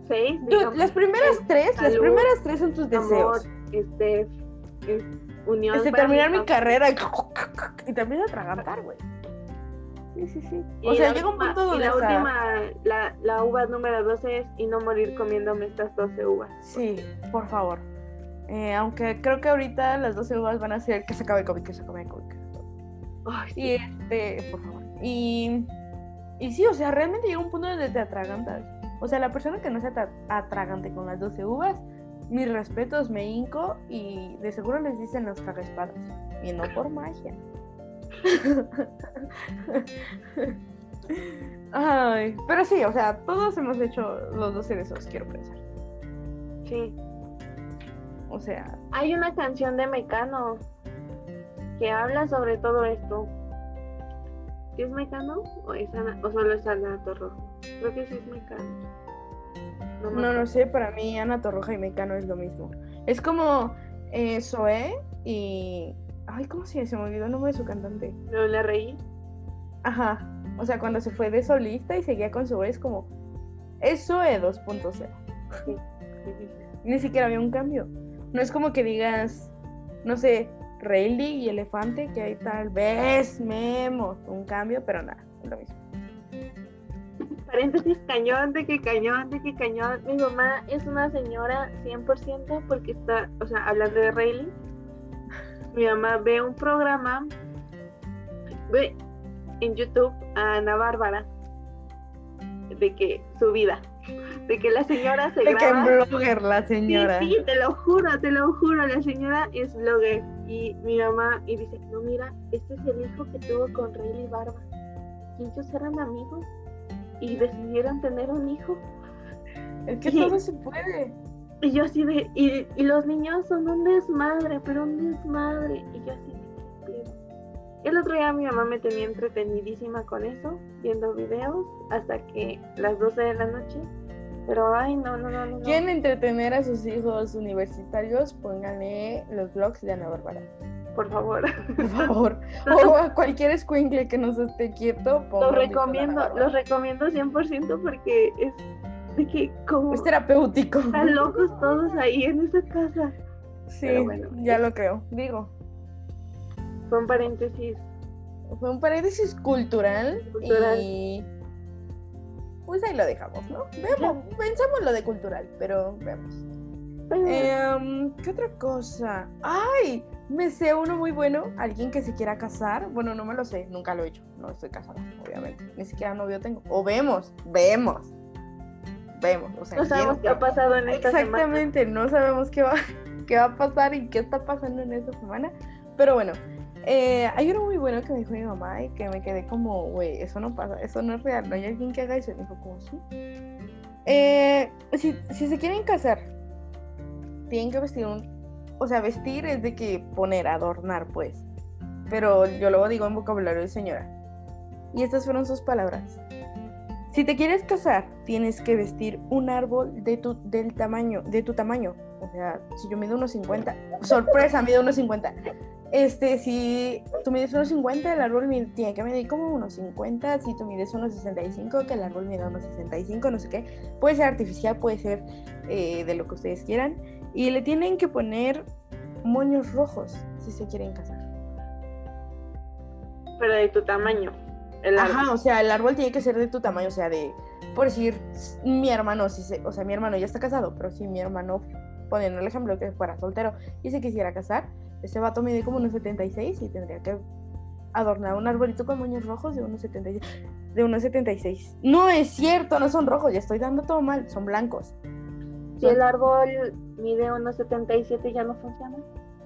Speaker 1: seis. Digamos,
Speaker 2: las primeras tres, las primeras tres son tus
Speaker 1: amor,
Speaker 2: deseos.
Speaker 1: este. es- unión.
Speaker 2: Este, terminar mi carrera y, <laughs> y te empiezas a atragantar, güey. Sí, sí, sí. O sea,
Speaker 1: la
Speaker 2: llega un
Speaker 1: última-
Speaker 2: punto donde
Speaker 1: Y la última, la, la uva número 12 es y no morir comiéndome estas 12 uvas.
Speaker 2: Sí, por favor. Eh, aunque creo que ahorita las 12 uvas van a ser que se acabe el COVID, que se acabe el COVID. que se acabe el COVID.
Speaker 1: Ay, sí.
Speaker 2: Y este, por favor. Y, y sí, o sea, realmente llega un punto donde te atragantas. O sea, la persona que no se atra- atragante con las 12 uvas, mis respetos, me hinco y de seguro les dicen los espadas. Y no por magia. Ay, pero sí, o sea, todos hemos hecho los 12 deseos, quiero pensar.
Speaker 1: sí.
Speaker 2: O sea,
Speaker 1: Hay una canción de Mecano que habla sobre todo esto. ¿Sí ¿Es Mecano o, es Ana- o solo es Ana Torrojo? Creo que sí es Mecano. me
Speaker 2: no, no
Speaker 1: acuerdo.
Speaker 2: sé, para mí Ana Torroja y Mecano es lo mismo. Es como eh, Zoé y... Ay, ¿cómo se Se me olvidó el nombre de su cantante.
Speaker 1: No le reí.
Speaker 2: Ajá. O sea, cuando se fue de solista y seguía con Zoé, es como... Es Zoé 2.0.
Speaker 1: Sí, sí, sí.
Speaker 2: Ni siquiera había un cambio. No es como que digas, no sé, Rayleigh y Elefante, que hay tal vez Memo, un cambio, pero nada, es lo mismo.
Speaker 1: Paréntesis, cañón de que cañón de que cañón. Mi mamá es una señora 100% porque está, o sea, hablando de Rayleigh. Mi mamá ve un programa, ve en YouTube a Ana Bárbara de que su vida, de que la señora se
Speaker 2: De que en
Speaker 1: graba.
Speaker 2: blogger la señora.
Speaker 1: sí, te lo juro, te lo juro, la señora es blogger y mi mamá y dice, no mira, este es el hijo que tuvo con Rayleigh Barba. Y ellos eran amigos y decidieron tener un hijo.
Speaker 2: Es que todo se puede.
Speaker 1: Y yo así de, y, y los niños son un desmadre, pero un desmadre. Y yo así de. El otro día mi mamá me tenía entretenidísima con eso, viendo videos, hasta que las 12 de la noche. Pero ay, no, no, no, no.
Speaker 2: ¿Quieren entretener a sus hijos universitarios? Pónganle los vlogs de Ana Bárbara.
Speaker 1: Por favor.
Speaker 2: Por favor. <laughs> o a cualquier escuincle que no se esté quieto,
Speaker 1: Los recomiendo, los recomiendo 100% porque es de que como
Speaker 2: Es terapéutico.
Speaker 1: están locos todos ahí en esa casa.
Speaker 2: Sí,
Speaker 1: bueno.
Speaker 2: ya lo creo. Digo,
Speaker 1: Fue un paréntesis.
Speaker 2: fue un paréntesis cultural,
Speaker 1: Cultural.
Speaker 2: y pues ahí lo dejamos, ¿no? Veamos, pensamos lo de cultural, pero veamos. Em, ¿Qué otra cosa? ¡Ay! Me sé uno muy bueno, alguien que se quiera casar. Bueno, no me lo sé, nunca lo he hecho. No estoy casada, obviamente. Ni siquiera novio tengo. O vemos, vemos. Vemos. O sea,
Speaker 1: No sabemos qué ha pasado en esta semana.
Speaker 2: Exactamente, no sabemos qué va, <laughs> qué va a pasar y qué está pasando en esta semana. Pero bueno, eh, hay uno muy bueno que me dijo mi mamá y que me quedé como, güey, eso no pasa, eso no es real, no hay alguien que haga eso. Y me dijo, como, sí. Eh, si, si se quieren casar, tienen que vestir un. O sea, vestir es de que poner, adornar, pues. Pero yo luego digo en vocabulario de señora. Y estas fueron sus palabras. Si te quieres casar, tienes que vestir un árbol de tu, del tamaño, de tu tamaño. O sea, si yo mido unos 50, sorpresa, mido unos 50. Este, si tú mides unos 50, el árbol tiene que medir como unos 50. Si tú mides unos 65, que el árbol mida unos 65, no sé qué. Puede ser artificial, puede ser eh, de lo que ustedes quieran. Y le tienen que poner moños rojos si se quieren casar.
Speaker 1: Pero de tu tamaño. El.
Speaker 2: Ajá, o sea, el árbol tiene que ser de tu tamaño, o sea, de, por decir, mi hermano, si se, o sea, mi hermano ya está casado, pero si mi hermano, poniendo el ejemplo que fuera soltero y se quisiera casar, ese vato mide como unos 76 y tendría que adornar un arbolito con moños rojos de unos 76. De unos 76. No es cierto, no son rojos, ya estoy dando todo mal, son blancos.
Speaker 1: Si el árbol mide unos 77 ya no funciona.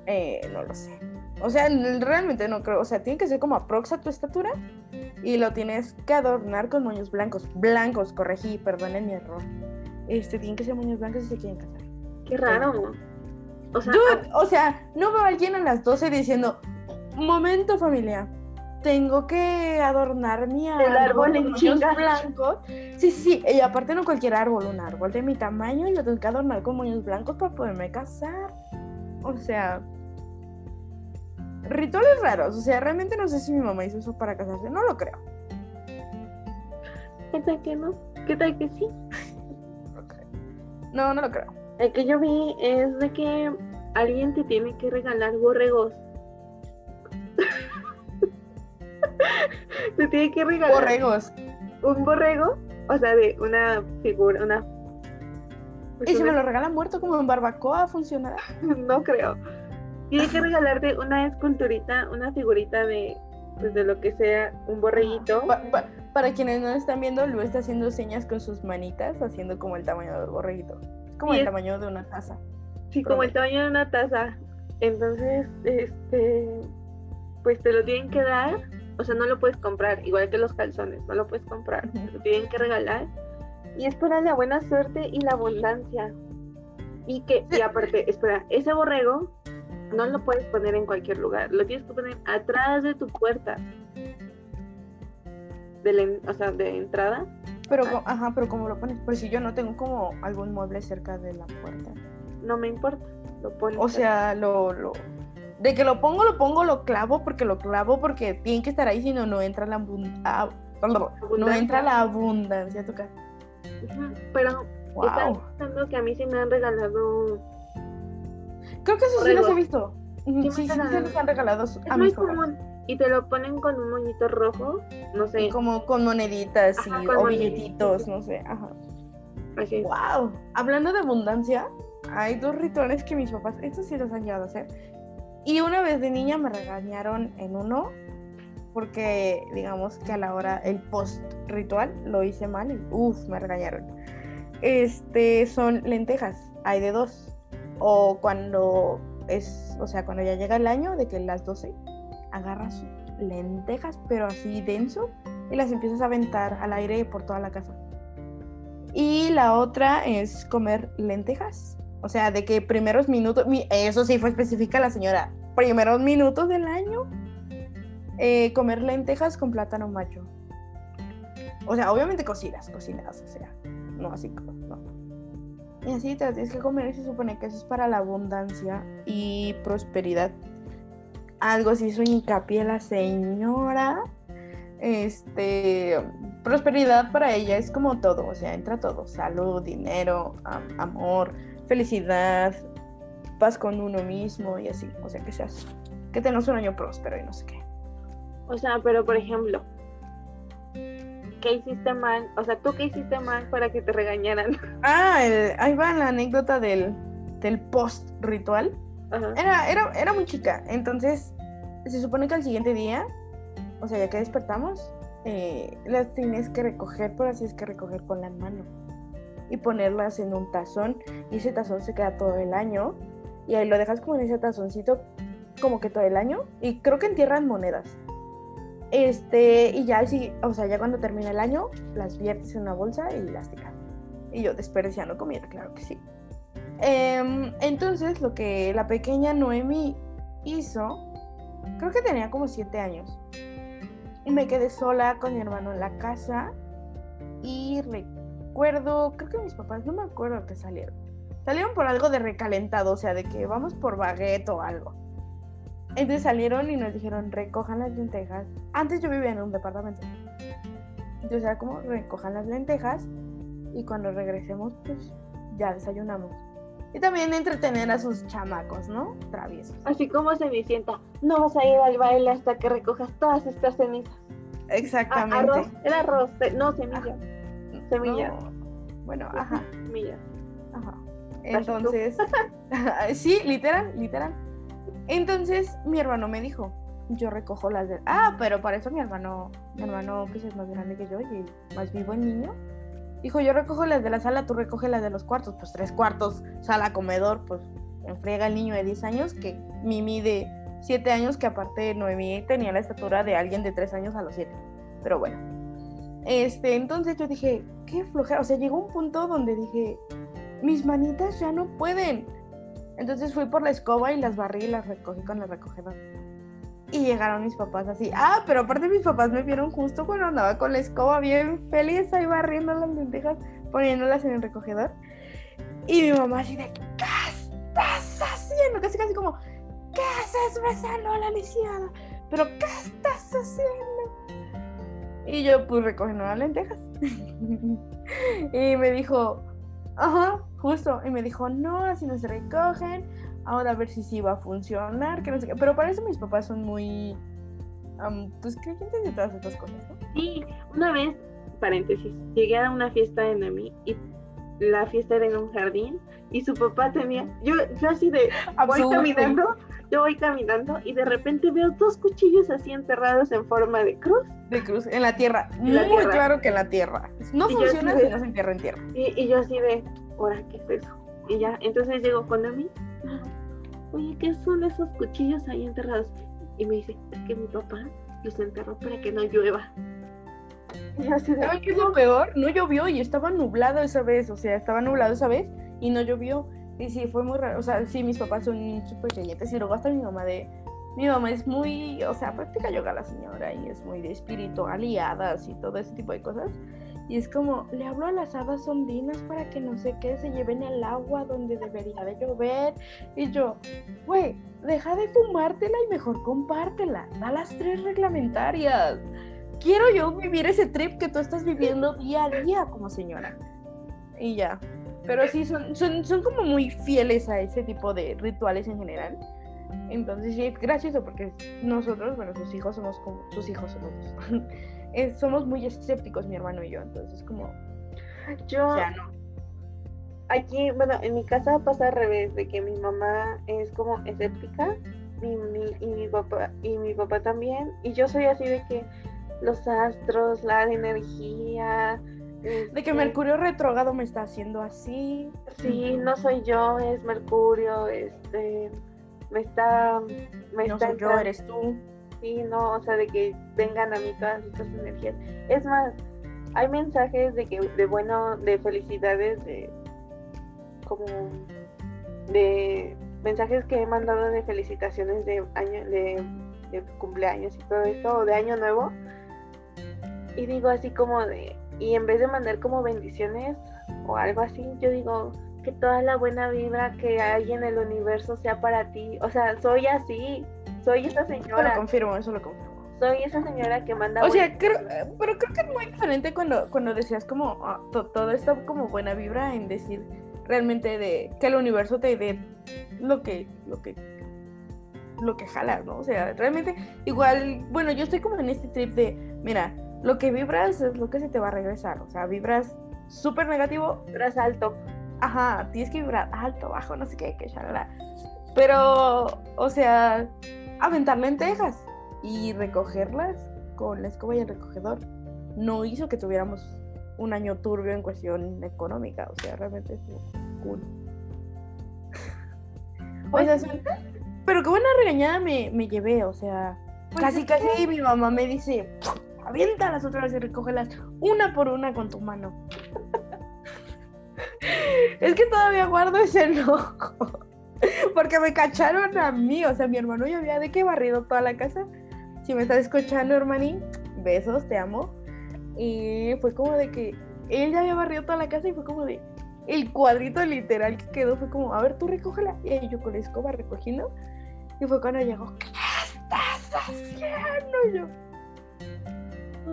Speaker 2: Eh, no lo sé. O sea, realmente no creo. O sea, tiene que ser como aprox a tu estatura y lo tienes que adornar con moños blancos. Blancos, corregí, perdonen mi error. Este, tienen que ser moños blancos si se quieren casar.
Speaker 1: Qué raro. O sea,
Speaker 2: Dude, o sea, no veo a alguien a las 12 diciendo, momento familia, tengo que adornar mi árbol,
Speaker 1: árbol
Speaker 2: con
Speaker 1: en
Speaker 2: moños blancos. Sí, sí, sí, y aparte no cualquier árbol, un árbol de mi tamaño y lo tengo que adornar con moños blancos para poderme casar. O sea, rituales raros. O sea, realmente no sé si mi mamá hizo eso para casarse, no lo creo.
Speaker 1: ¿qué tal que no? ¿Qué tal que sí?
Speaker 2: No, no, no lo creo.
Speaker 1: El que yo vi es de que alguien te tiene que regalar borregos. <laughs> te tiene que regalar
Speaker 2: Borregos.
Speaker 1: un borrego, o sea, de una figura, una... pues
Speaker 2: Y si me
Speaker 1: una-
Speaker 2: lo regalan muerto como en barbacoa, funcionará. <laughs>
Speaker 1: no creo. Tiene que regalarte una esculturita, una figurita de, pues, de lo que sea, un borreguito.
Speaker 2: Pa- pa- para quienes no están viendo, Lu está haciendo señas con sus manitas, haciendo como el tamaño del borreguito. Es como el
Speaker 1: es-
Speaker 2: tamaño de una taza.
Speaker 1: Sí, como el tamaño de una taza. Entonces, este, pues te lo tienen que dar. O sea, no lo puedes comprar, igual que los calzones, no lo puedes comprar, te lo tienen que regalar. Y es para la buena suerte y la abundancia. Y que, y aparte, espera, ese borrego no lo puedes poner en cualquier lugar, lo tienes que poner atrás de tu puerta. De la o sea, de entrada.
Speaker 2: Pero, co- ajá, pero ¿cómo lo pones? Por si yo no tengo como algún mueble cerca de la puerta.
Speaker 1: No me importa, lo pones.
Speaker 2: O sea, lo, lo... De que lo pongo, lo pongo, lo clavo, porque lo clavo, porque tiene que estar ahí, si no, no entra la abundancia. No entra la abundancia a tu casa.
Speaker 1: Pero estaba
Speaker 2: Wow.
Speaker 1: pensando que a mí sí me han regalado
Speaker 2: Creo que eso sí los he visto.
Speaker 1: Sí,
Speaker 2: Sí,
Speaker 1: regalan.
Speaker 2: los han regalado
Speaker 1: Es
Speaker 2: a
Speaker 1: muy común. Y te lo ponen con un moñito rojo. No sé.
Speaker 2: Y como con moneditas y,
Speaker 1: Ajá, con
Speaker 2: o
Speaker 1: moneditas.
Speaker 2: billetitos, no sé. Ajá.
Speaker 1: Así.
Speaker 2: Wow. Hablando de abundancia, hay dos rituales que mis papás, estos sí los han llegado a hacer. Y una vez de niña me regañaron en uno porque digamos que a la hora el post ritual lo hice mal y uff, me regañaron. Este son lentejas, hay de dos. O cuando es, o sea, cuando ya llega el año de que las 12 agarras lentejas, pero así denso, y las empiezas a aventar al aire por toda la casa. Y la otra es comer lentejas. O sea, de que primeros minutos, mi- eso sí fue específica la señora, primeros minutos del año, eh, comer lentejas con plátano macho. O sea, obviamente cocidas, cocidas, o sea, no así como. Y así te tienes que comer y se supone que eso es para la abundancia y prosperidad. Algo así hizo hincapié la señora. Este, prosperidad para ella es como todo, o sea, entra todo, salud, dinero, am- amor, felicidad, paz con uno mismo y así, o sea, que seas, que tengas un año próspero y no sé qué.
Speaker 1: O sea, pero por ejemplo, ¿qué hiciste mal? O sea, ¿tú qué hiciste mal para que te regañaran? <laughs>
Speaker 2: Ah, el- ahí va la anécdota del, del post ritual.
Speaker 1: Ajá.
Speaker 2: Era, era, era muy chica. Entonces, se supone que al siguiente día, o sea, ya que despertamos, eh, las tienes que recoger, por así es que recoger con la mano. Y ponerlas en un tazón. Y ese tazón se queda todo el año. Y ahí lo dejas como en ese tazoncito, como que todo el año. Y creo que entierran monedas. Este, y ya, sí, o sea, ya cuando termina el año, las viertes en una bolsa y las tiras. Y yo desperdiciando comida, claro que sí. Em, entonces, lo que la pequeña Noemi hizo, creo que tenía como siete años. Me quedé sola con mi hermano en la casa. Y recuerdo, creo que mis papás, no me acuerdo que salieron. Salieron por algo de recalentado, o sea, de que vamos por baguette o algo. Entonces salieron y nos dijeron, recojan las lentejas. Antes yo vivía en un departamento. Entonces era como, recojan las lentejas y cuando regresemos, pues ya desayunamos. Y también entretener a sus chamacos, ¿no? Traviesos.
Speaker 1: Así como Cenicienta, no vas a ir al baile hasta que recojas todas estas cenizas. Ah,
Speaker 2: Exactamente.
Speaker 1: arroz, era arroz, eh, no, semillas. Semillas.
Speaker 2: No. Bueno, ajá,
Speaker 1: Semillas.
Speaker 2: ajá. Entonces, <laughs> sí, literal, literal. Entonces mi hermano me dijo, yo recojo las de... Ah, pero para eso mi hermano, mi hermano pues es más grande que yo y más vivo el niño. Dijo, yo recojo las de la sala, tú recoges las de los cuartos. Pues tres cuartos, sala, comedor, pues enfriega el niño de 10 años que Mimi de 7 años, que aparte Noemí tenía la estatura de alguien de 3 años a los 7. Pero bueno. Este, entonces yo dije, qué flojera. O sea, llegó un punto donde dije, mis manitas ya no pueden. Entonces fui por la escoba y las barrí y las recogí con la recogedora. Y llegaron mis papás así. Ah, pero aparte mis papás me vieron justo cuando andaba con la escoba bien feliz ahí barriendo las lentejas, poniéndolas en el recogedor. Y mi mamá así de, ¿qué estás haciendo? Casi casi como, ¿qué haces besando a la lisiada? ¿Pero qué estás haciendo? Y yo pues recogiendo las lentejas. <laughs> y me dijo, ajá, justo. Y me dijo, no, así no se recogen. Ahora a ver si sí va a funcionar. Que no sé qué. Pero para eso mis papás son muy, am, pues creyentes de todas estas cosas, ¿no?
Speaker 1: Sí, una vez, paréntesis, llegué a una fiesta de Noemí y la fiesta era en un jardín y su papá tenía, yo, yo así de, voy caminando, yo voy caminando y de repente veo dos cuchillos así enterrados en forma de cruz
Speaker 2: De cruz, en la tierra.
Speaker 1: En la
Speaker 2: Muy
Speaker 1: tierra.
Speaker 2: claro que en la tierra. No
Speaker 1: Y
Speaker 2: funciona si no se entierra en tierra.
Speaker 1: y, y yo así de, ahora qué es eso? Y ya, entonces llego con Noemí, oye, ¿qué son esos cuchillos ahí enterrados? Y me dice, es que mi papá los enterró para que no llueva. Y así de,
Speaker 2: ¿Saben qué es lo peor? No llovió y estaba nublado esa vez. O sea, estaba nublado esa vez y no llovió. Y sí, fue muy raro. O sea, sí, mis papás son súper creyentes. Y luego hasta mi mamá de. Mi mamá es muy. O sea, practica yoga la señora y es muy de espiritual y hadas y todo ese tipo de cosas. Y es como, le hablo a las hadas ondinas para que no sé qué, se lleven al agua donde debería de llover. Y yo, güey, deja de fumártela y mejor compártela. Da las tres reglamentarias. Quiero yo vivir ese trip que tú estás viviendo día a día como señora. Y ya. Pero sí, son, son, son como muy fieles a ese tipo de rituales en general. Entonces sí, es gracioso porque nosotros, bueno, sus hijos somos como, sus hijos somos, <laughs> somos muy escépticos mi hermano y yo, entonces como,
Speaker 1: yo...
Speaker 2: o sea, no.
Speaker 1: Aquí, bueno, en mi casa pasa al revés, de que mi mamá es como escéptica y mi, y mi papá y mi papá también, y yo soy así de que los astros, la energía,
Speaker 2: De que
Speaker 1: este,
Speaker 2: Mercurio retrógrado me está haciendo así.
Speaker 1: sí, no soy yo, es Mercurio, este, me está, me
Speaker 2: No
Speaker 1: está
Speaker 2: soy yo, eres tú.
Speaker 1: Sí, no, o sea, de que vengan a mí todas estas energías. Es más, hay mensajes de que de bueno, de felicidades, de como de mensajes que he mandado de felicitaciones de año, de, de cumpleaños y todo esto, o de año nuevo. Y digo así como de, y en vez de mandar como bendiciones o algo así, yo digo que toda la buena vibra que hay en el universo sea para ti. O sea, soy así, soy esa
Speaker 2: Eso lo
Speaker 1: señora
Speaker 2: confirmo, eso lo confirmo.
Speaker 1: soy esa señora que manda
Speaker 2: O sea, creo, eh, pero creo que es muy diferente cuando, cuando decías como ah, to- todo esto como buena vibra en decir realmente de que el universo te dé lo que, lo que, lo que jalas, ¿no? O sea, realmente igual, bueno, yo estoy como en este trip de, mira, lo que vibras es lo que se te va a regresar, o sea, vibras súper negativo,
Speaker 1: Vibras alto.
Speaker 2: ajá, tienes que vibrar alto, bajo, no sé qué, que shalala. Pero, o sea, aventar lentejas y recogerlas con la escoba y el recogedor no hizo que tuviéramos un año turbio en cuestión económica. O sea, realmente es cool. <laughs> O sea, sí, pero qué buena regañada me, me llevé, o sea,
Speaker 1: Pues
Speaker 2: casi
Speaker 1: que-
Speaker 2: casi mi mamá me dice, aviéntalas otra vez y recógelas una por una con tu mano. es que todavía guardo ese enojo. Porque me cacharon a mí, o sea, mi hermano ya había de que barrido toda la casa. Si me estás escuchando, hermaní, besos, te amo. Y fue como de que él ya había barrido toda la casa y fue como de el cuadrito literal que quedó fue como, a ver, tú recógela. Y yo con la escoba recogiendo. Y fue cuando llegó, ¿qué estás haciendo? Y yo,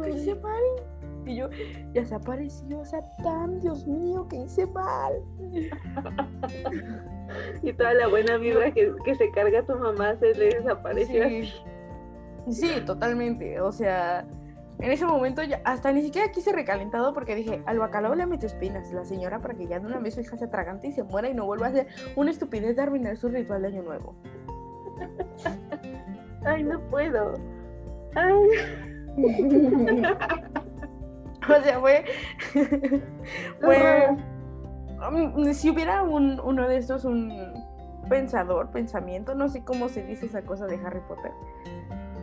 Speaker 2: ¿qué hice mal? Y yo, ya se apareció Satán, Dios mío, ¿qué hice mal? <laughs>
Speaker 1: Y toda la buena vibra que, que se carga tu mamá se le desapareció
Speaker 2: Sí. Sí, totalmente. O sea, en ese momento ya hasta ni siquiera quise recalentado porque dije, al bacalao le metió espinas la señora para que ya de una vez su hija se atragante y se muera y no vuelva a hacer una estupidez de arruinar su ritual de año nuevo. <laughs>
Speaker 1: Ay, no puedo. Ay, <laughs>
Speaker 2: o sea, fue. <laughs> fue. um, si hubiera un, uno de estos, un pensador, pensamiento, no sé cómo se dice esa cosa de Harry Potter,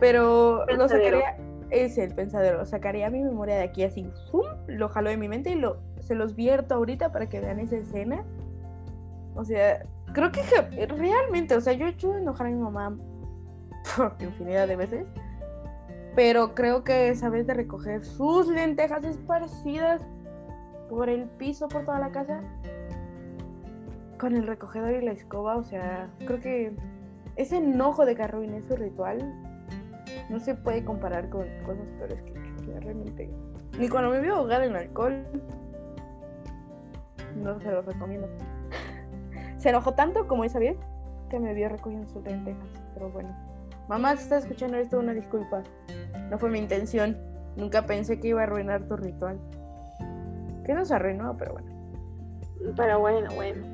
Speaker 2: pero lo sacaría. Es el pensadero, sacaría mi memoria de aquí así, ¡fum! lo jalo de mi mente y lo, se los vierto ahorita para que vean esa escena. O sea, creo que realmente, o sea, yo he hecho enojar a mi mamá por infinidad de veces. Pero creo que esa vez de recoger sus lentejas esparcidas por el piso, por toda la casa, con el recogedor y la escoba, o sea, creo que ese enojo de que arruiné su ritual no se puede comparar con cosas peores que, que realmente. Ni cuando me vio ahogada en alcohol, no se lo recomiendo. <laughs> se enojó tanto como esa vez que me vio recogiendo sus lentejas, pero bueno. Mamá, si estás escuchando esto, una disculpa. No fue mi intención. Nunca pensé que iba a arruinar tu ritual. Que nos arruinó, pero bueno.
Speaker 1: Pero bueno, bueno.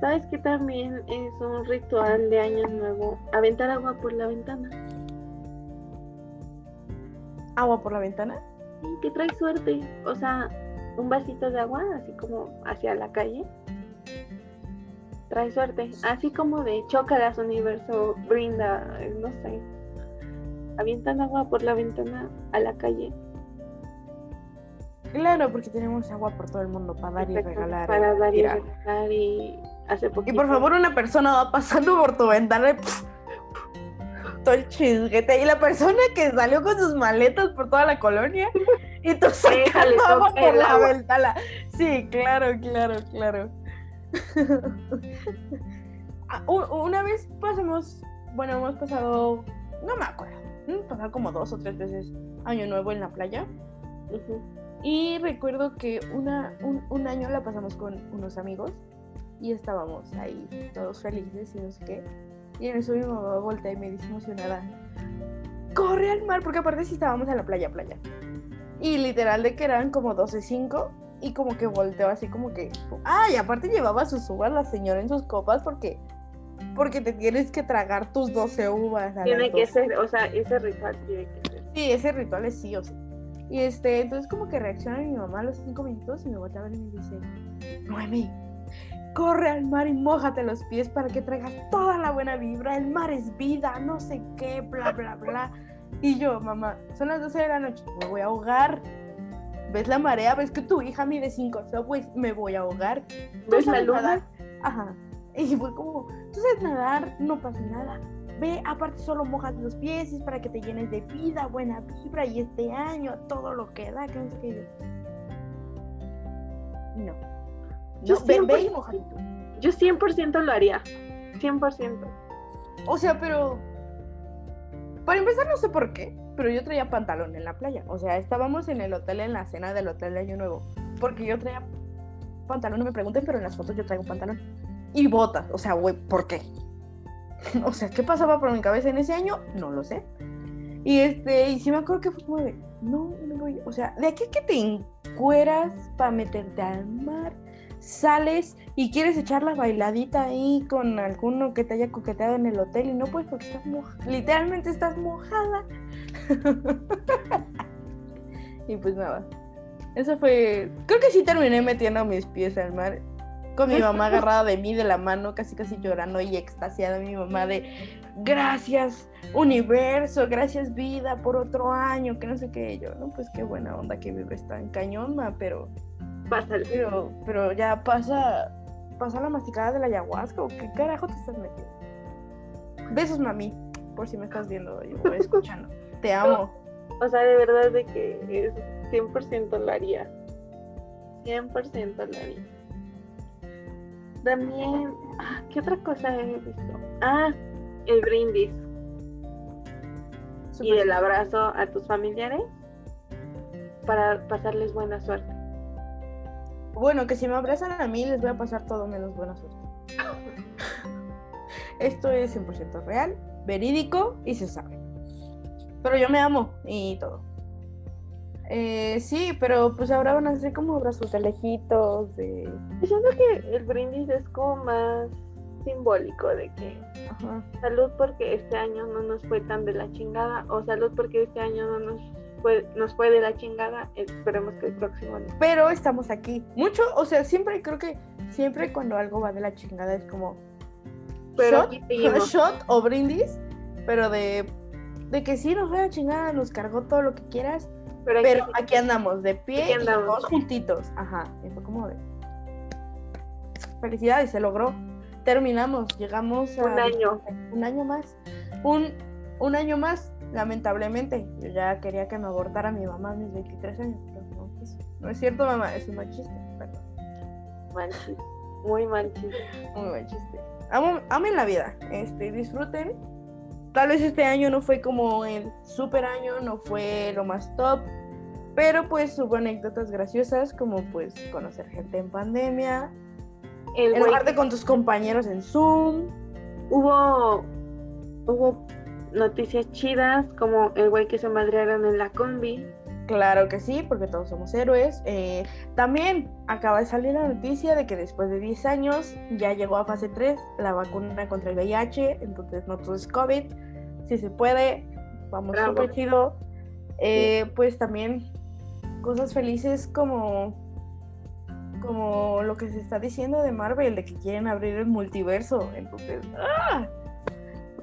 Speaker 1: ¿Sabes que también es un ritual de año nuevo? Aventar agua por la ventana.
Speaker 2: Agua por la ventana.
Speaker 1: Sí, que trae suerte. O sea, un vasito de agua, así como hacia la calle. Trae suerte. Así como de chócalas, universo, brinda, eh, no sé. Avientan agua por la ventana a la calle.
Speaker 2: Claro, porque tenemos agua por todo el mundo para dar y regalar.
Speaker 1: Para
Speaker 2: y
Speaker 1: dar y regalar y hace
Speaker 2: Y
Speaker 1: poquito.
Speaker 2: por favor, una persona va pasando por tu ventana y todo el chisguete. Y la persona que salió con sus maletas por toda la colonia y tú <laughs>
Speaker 1: Déjale,
Speaker 2: sacando agua
Speaker 1: toca
Speaker 2: por la
Speaker 1: agua.
Speaker 2: ventana. Sí, claro, claro, claro. <laughs> Ah, Una vez pasamos, bueno, hemos pasado, no me acuerdo, hemos pasado como dos o tres veces Año Nuevo en la playa.
Speaker 1: Ujú.
Speaker 2: Y recuerdo que una, un, un año la pasamos con unos amigos y estábamos ahí todos felices y no sé qué. Y en eso mi mamá voltea y me dice emocionada, corre al mar, porque aparte sí estábamos en la playa, playa. Y literal de que eran como 12.05 y como que volteó así como que... Ah, y aparte llevaba sus uvas la señora en sus copas porque... Porque te tienes que tragar tus 12 uvas. a
Speaker 1: Tiene que
Speaker 2: 12.
Speaker 1: ser, o sea, ese ritual tiene que ser.
Speaker 2: Sí, ese ritual es sí o sí. Y este, entonces como que reacciona mi mamá a los cinco minutos y me voltea a ver y me dice, Noemi, corre al mar y mójate los pies para que traigas toda la buena vibra, el mar es vida, no sé qué, bla, bla, bla. Y yo, mamá, son las 12 de la noche, me voy a ahogar. ¿Ves la marea? ¿Ves que tu hija mide 5 pues me voy a ahogar? ¿Tú
Speaker 1: ¿Ves la luna?
Speaker 2: nadar? Ajá. Y fue como, tú sabes nadar, no pasa nada. Ve, aparte solo mojas los pies, es para que te llenes de vida, buena vibra y este año todo lo que da, que no yo, No.
Speaker 1: Yo
Speaker 2: ve, ve y tú.
Speaker 1: Yo 100% lo haría. 100%.
Speaker 2: O sea, pero. Para empezar, no sé por qué, pero yo traía pantalón en la playa. O sea, estábamos en el hotel, en la cena del hotel de Año Nuevo. Porque yo traía pantalón, no me pregunten, pero en las fotos yo traigo pantalón. Y botas. O sea, güey, ¿por qué? <laughs> o sea, ¿qué pasaba por mi cabeza en ese año? No lo sé. Y este, y sí me acuerdo que fue como de, no, no voy. O sea, de aquí que te encueras para meterte al mar, sales y quieres echar la bailadita ahí con alguno que te haya coqueteado en el hotel y no puedes porque estás mojada, literalmente estás mojada. <laughs> y pues nada, eso fue, creo que sí terminé metiendo mis pies al mar con mi mamá agarrada de mí de la mano, casi casi llorando y extasiada mi mamá de gracias universo, gracias vida por otro año, que no sé qué yo, no, pues qué buena onda que vives tan cañón, ma, pero pero, pero ya pasa pasa la masticada de la ayahuasca o qué carajo te estás metiendo. Besos mami, por si me estás viendo voy escuchando. Te amo.
Speaker 1: O sea, de verdad de que es 100% lo haría. 100% lo haría. También, ah, ¿qué otra cosa he visto? Ah, el brindis. y el abrazo a tus familiares para pasarles buena suerte.
Speaker 2: Bueno, que si me abrazan a mí les voy a pasar todo menos buena suerte. <laughs> Esto es 100% real, verídico y se sabe. Pero yo me amo y todo. Eh, sí, pero pues ahora van a ser como abrazos de lejitos, de...
Speaker 1: Siento que el brindis es como más simbólico de que salud porque este año no nos fue tan de la chingada o salud porque este año no nos nos fue de la chingada, esperemos que el próximo no.
Speaker 2: Pero estamos aquí. Mucho, o sea, siempre creo que siempre cuando algo va de la chingada es como pero shot, <laughs> shot o brindis, pero de, de que sí nos fue la chingada, nos cargó todo lo que quieras pero, aquí, andamos, de pie, y todos juntitos. Ajá. Y fue como de. Felicidades, se logró. Terminamos, llegamos
Speaker 1: a. Un año.
Speaker 2: Un año más. Un, un año más, lamentablemente. Yo ya quería que me abortara mi mamá a mis 23 años, pero no No es cierto, mamá, es un mal chiste, perdón.
Speaker 1: Mal chiste. Muy mal chiste.
Speaker 2: Muy mal chiste. amen la vida. Este, disfruten Tal vez este año no fue como el super año, no fue lo más top, pero pues hubo anécdotas graciosas como pues conocer gente en pandemia, el enojarte con tus compañeros en Zoom.
Speaker 1: Hubo, hubo noticias chidas como el güey que se madrearon en la combi.
Speaker 2: Claro que sí, porque todos somos héroes. Eh, también acaba de salir la noticia de que después de 10 años ya llegó a fase 3 la vacuna contra el VIH, entonces no todo es COVID. Si se puede, vamos súper chido. Eh, pues también cosas felices como, como lo que se está diciendo de Marvel, de que quieren abrir el multiverso. Entonces, ¡ah!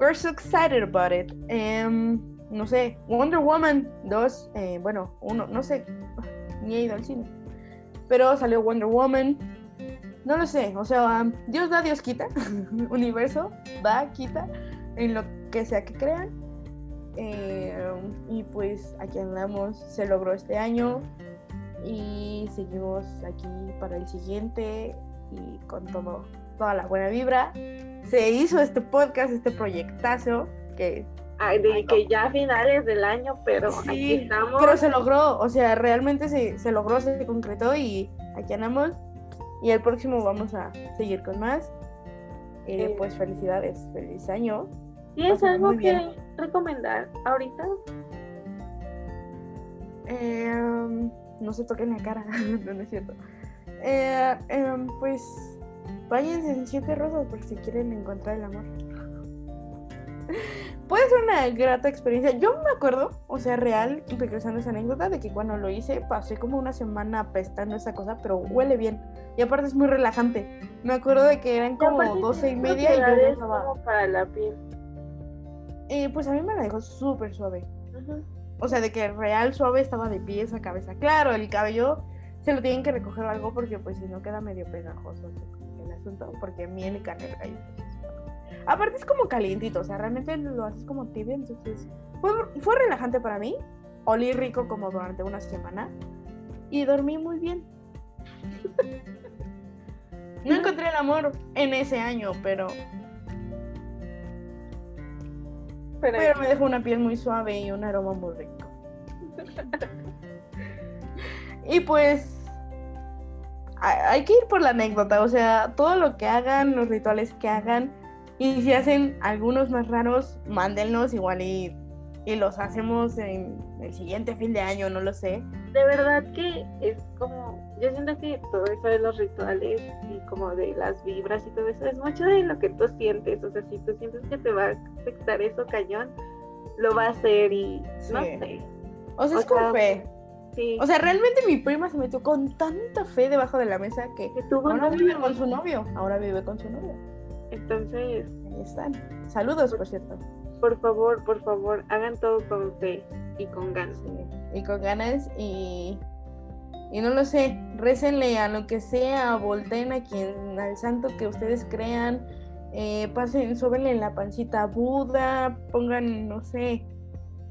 Speaker 2: We're so excited about it. Em, no sé, Wonder Woman 2, eh, bueno, uno, no sé, ni he ido al cine. Pero salió Wonder Woman. No lo sé, o sea, Dios da, Dios quita. <laughs> Universo da, quita, en lo que sea que crean. Eh, y pues aquí andamos, se logró este año y seguimos aquí para el siguiente y con todo, toda la buena vibra. Se hizo este podcast, este proyectazo que...
Speaker 1: Ay, de que ya a finales del año, pero aquí estamos.
Speaker 2: Pero se logró, o sea, realmente se, se logró, se concretó y aquí andamos. Y el próximo vamos a seguir con más. Eh, pues felicidades, feliz año.
Speaker 1: ¿Tienes algo que recomendar ahorita?
Speaker 2: Em, no se toquen la cara, <laughs> no, es cierto. Eh, em, pues váyanse en siete rosas porque si quieren encontrar el amor. <laughs> Puede ser una grata experiencia. Yo me acuerdo, o sea, real, regresando esa anécdota, de que cuando lo hice pasé como una semana apestando esa cosa, pero huele bien. Y aparte es muy relajante. Me acuerdo de que eran como doce y media y yo
Speaker 1: estaba... para la piel.
Speaker 2: Eh, pues a mí me la dejó súper suave. O sea, de que real suave estaba de pies a cabeza. Claro, el cabello se lo tienen que recoger algo porque pues si no queda medio pegajoso el asunto, porque miel y canela y pues, Aparte es como calientito, o sea, realmente lo haces como tibio, entonces fue, fue relajante para mí. Olí rico como durante una semana y dormí muy bien. no encontré el amor en ese año, pero pero, me dejó una piel muy suave y un aroma muy rico. <laughs> y pues hay que ir por la anécdota, o sea, todo lo que hagan, los rituales que hagan, y si hacen algunos más raros, mándenlos igual y, y los hacemos en el siguiente fin de año, no lo sé.
Speaker 1: De verdad que es como, yo siento que todo eso de los rituales y como de las vibras y todo eso es mucho de lo que tú sientes. O sea, si tú sientes que te va a afectar eso cañón, lo va a hacer y no sé.
Speaker 2: O sea, es con fe. Sí. O sea, realmente mi prima se metió con tanta fe debajo de la mesa que, ahora vive con su novio. Ahora vive con su novio.
Speaker 1: Entonces.
Speaker 2: Ahí están. Saludos, por cierto
Speaker 1: por favor, por favor, hagan todo con fe y con ganas.
Speaker 2: y con ganas y, y no lo sé, récenle a lo que sea, volteen a quien, al santo que ustedes crean, eh, pasen, súbenle en la pancita a Buda, pongan, no sé,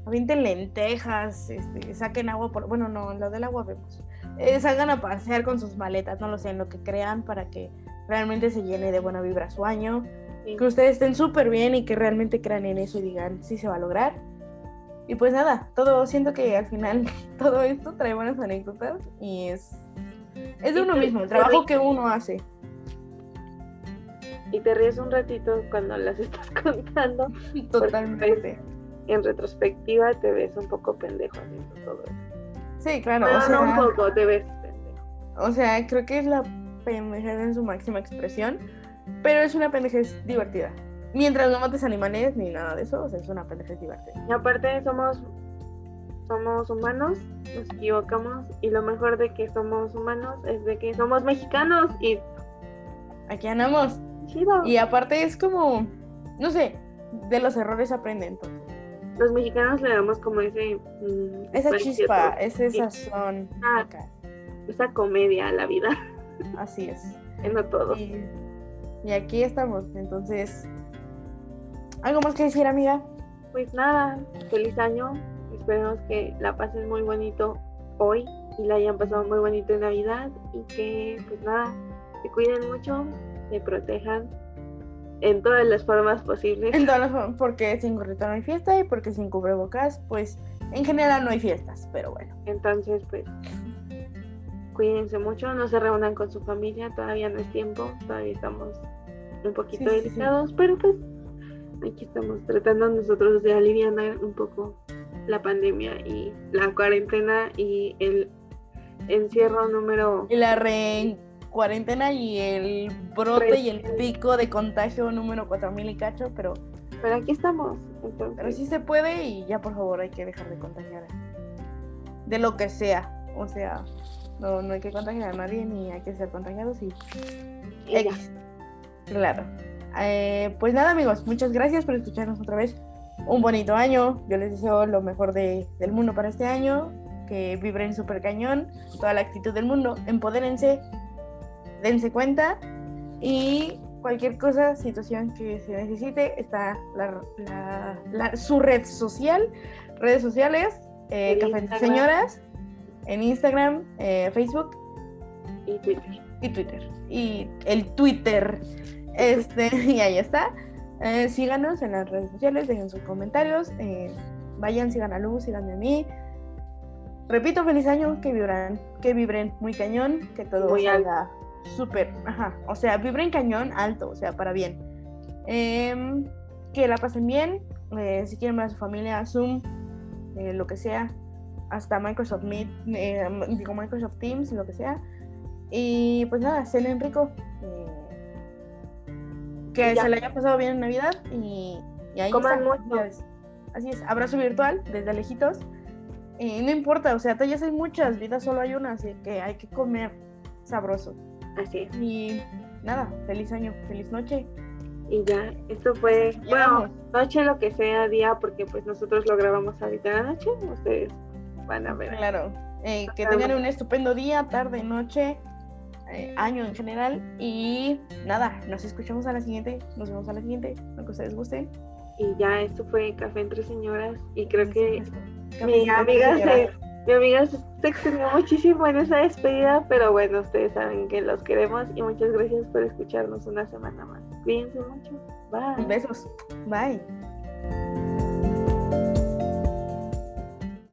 Speaker 2: avienten lentejas, este, saquen agua por, bueno, no, lo del agua vemos, eh, salgan a pasear con sus maletas, no lo sé, en lo que crean para que realmente se llene de buena vibra su año que ustedes estén súper bien y que realmente crean en eso y digan, sí se va a lograr. Y pues nada, todo, siento que al final <laughs> todo esto trae buenas anécdotas y es, es de uno mismo, el trabajo que uno hace.
Speaker 1: Y te ríes un ratito cuando las <laughs> estás contando.
Speaker 2: Totalmente.
Speaker 1: En retrospectiva te ves un poco pendejo haciendo todo eso.
Speaker 2: Sí, claro.
Speaker 1: o sea, no un poco, te ves pendejo.
Speaker 2: O sea, creo que es la pendejez en su máxima expresión pero es una pendejez divertida. Mientras no mates animales ni nada de eso, o sea, es una pendejez divertida.
Speaker 1: Y aparte somos somos humanos, nos equivocamos y lo mejor de que somos humanos es de que somos mexicanos y
Speaker 2: aquí andamos.
Speaker 1: Chido.
Speaker 2: Y aparte es como, no sé, de los errores aprenden.
Speaker 1: Los mexicanos le damos como ese
Speaker 2: mm, esa chispa, ese sazón,
Speaker 1: esa comedia a la vida.
Speaker 2: Así es. <laughs>
Speaker 1: En no todo.
Speaker 2: Y aquí estamos. Entonces, ¿algo más que decir, amiga?
Speaker 1: Pues nada, feliz año. Esperemos que la pasen muy bonito hoy y la hayan pasado muy bonito en Navidad y que, pues nada, se cuiden mucho, se protejan en todas las formas posibles.
Speaker 2: En todas las formas, porque sin gorrito no hay fiesta y porque sin cubrebocas, pues en general no hay fiestas, pero bueno.
Speaker 1: Entonces, pues cuídense mucho, no se reúnan con su familia, todavía no es tiempo, todavía estamos un poquito delicados, pero pues aquí estamos tratando nosotros de aliviar un poco la pandemia y la cuarentena y el encierro número...
Speaker 2: Y la re cuarentena y el brote y el pico de contagio número 4000 y cacho, pero...
Speaker 1: Pero aquí estamos.
Speaker 2: Pero sí se puede y ya por favor hay que dejar de contagiar. De lo que sea. O sea, no, no hay que contagiar a nadie ni hay que ser contagiados y... Claro. Eh, pues nada amigos, muchas gracias por escucharnos otra vez. Un bonito año. Yo les deseo lo mejor de, del mundo para este año. Que vibren súper cañón. Toda la actitud del mundo. Empodérense. Dense cuenta. Y cualquier cosa, situación que se necesite, está la, su red social. Redes sociales. Eh, Café Señoras en Instagram, eh, Facebook
Speaker 1: y Twitter.
Speaker 2: Y Twitter. Y el Twitter. Este, <laughs> y ahí está. Eh, síganos en las redes sociales, dejen sus comentarios. Vayan, sigan a Luz, sigan a mí. Repito, feliz año, que vibren, que vibren muy cañón, que todo salga súper, ajá, o sea, vibren cañón alto, o sea, para bien. Em, que la pasen bien, si quieren ver a su familia, Zoom, lo que sea, hasta Microsoft Meet, eh, digo Microsoft Teams, lo que sea. Y pues nada, cenen rico. Eh, que se le haya pasado bien en Navidad y, y ahí
Speaker 1: Coman
Speaker 2: Así es, abrazo virtual desde lejitos. Y no importa, o sea, tallas hay muchas, vidas solo hay una, así que hay que comer sabroso.
Speaker 1: Así es.
Speaker 2: Y nada, feliz año, feliz noche.
Speaker 1: Y ya, esto fue, bueno, noche lo que sea, día, porque pues nosotros lo grabamos ahorita en la noche, ustedes van a ver.
Speaker 2: Claro. Eh, que tengan un estupendo día, tarde, noche, eh, año en general. Y nada, nos escuchamos a la siguiente. Nos vemos a la siguiente, lo que ustedes gusten.
Speaker 1: Y ya esto fue Café entre Señoras. Y creo que mi amiga, se, mi amiga se extendió muchísimo en esa despedida. Pero bueno, ustedes saben que los queremos. Y muchas gracias por escucharnos una semana más. Cuídense mucho. Bye.
Speaker 2: Besos. Bye.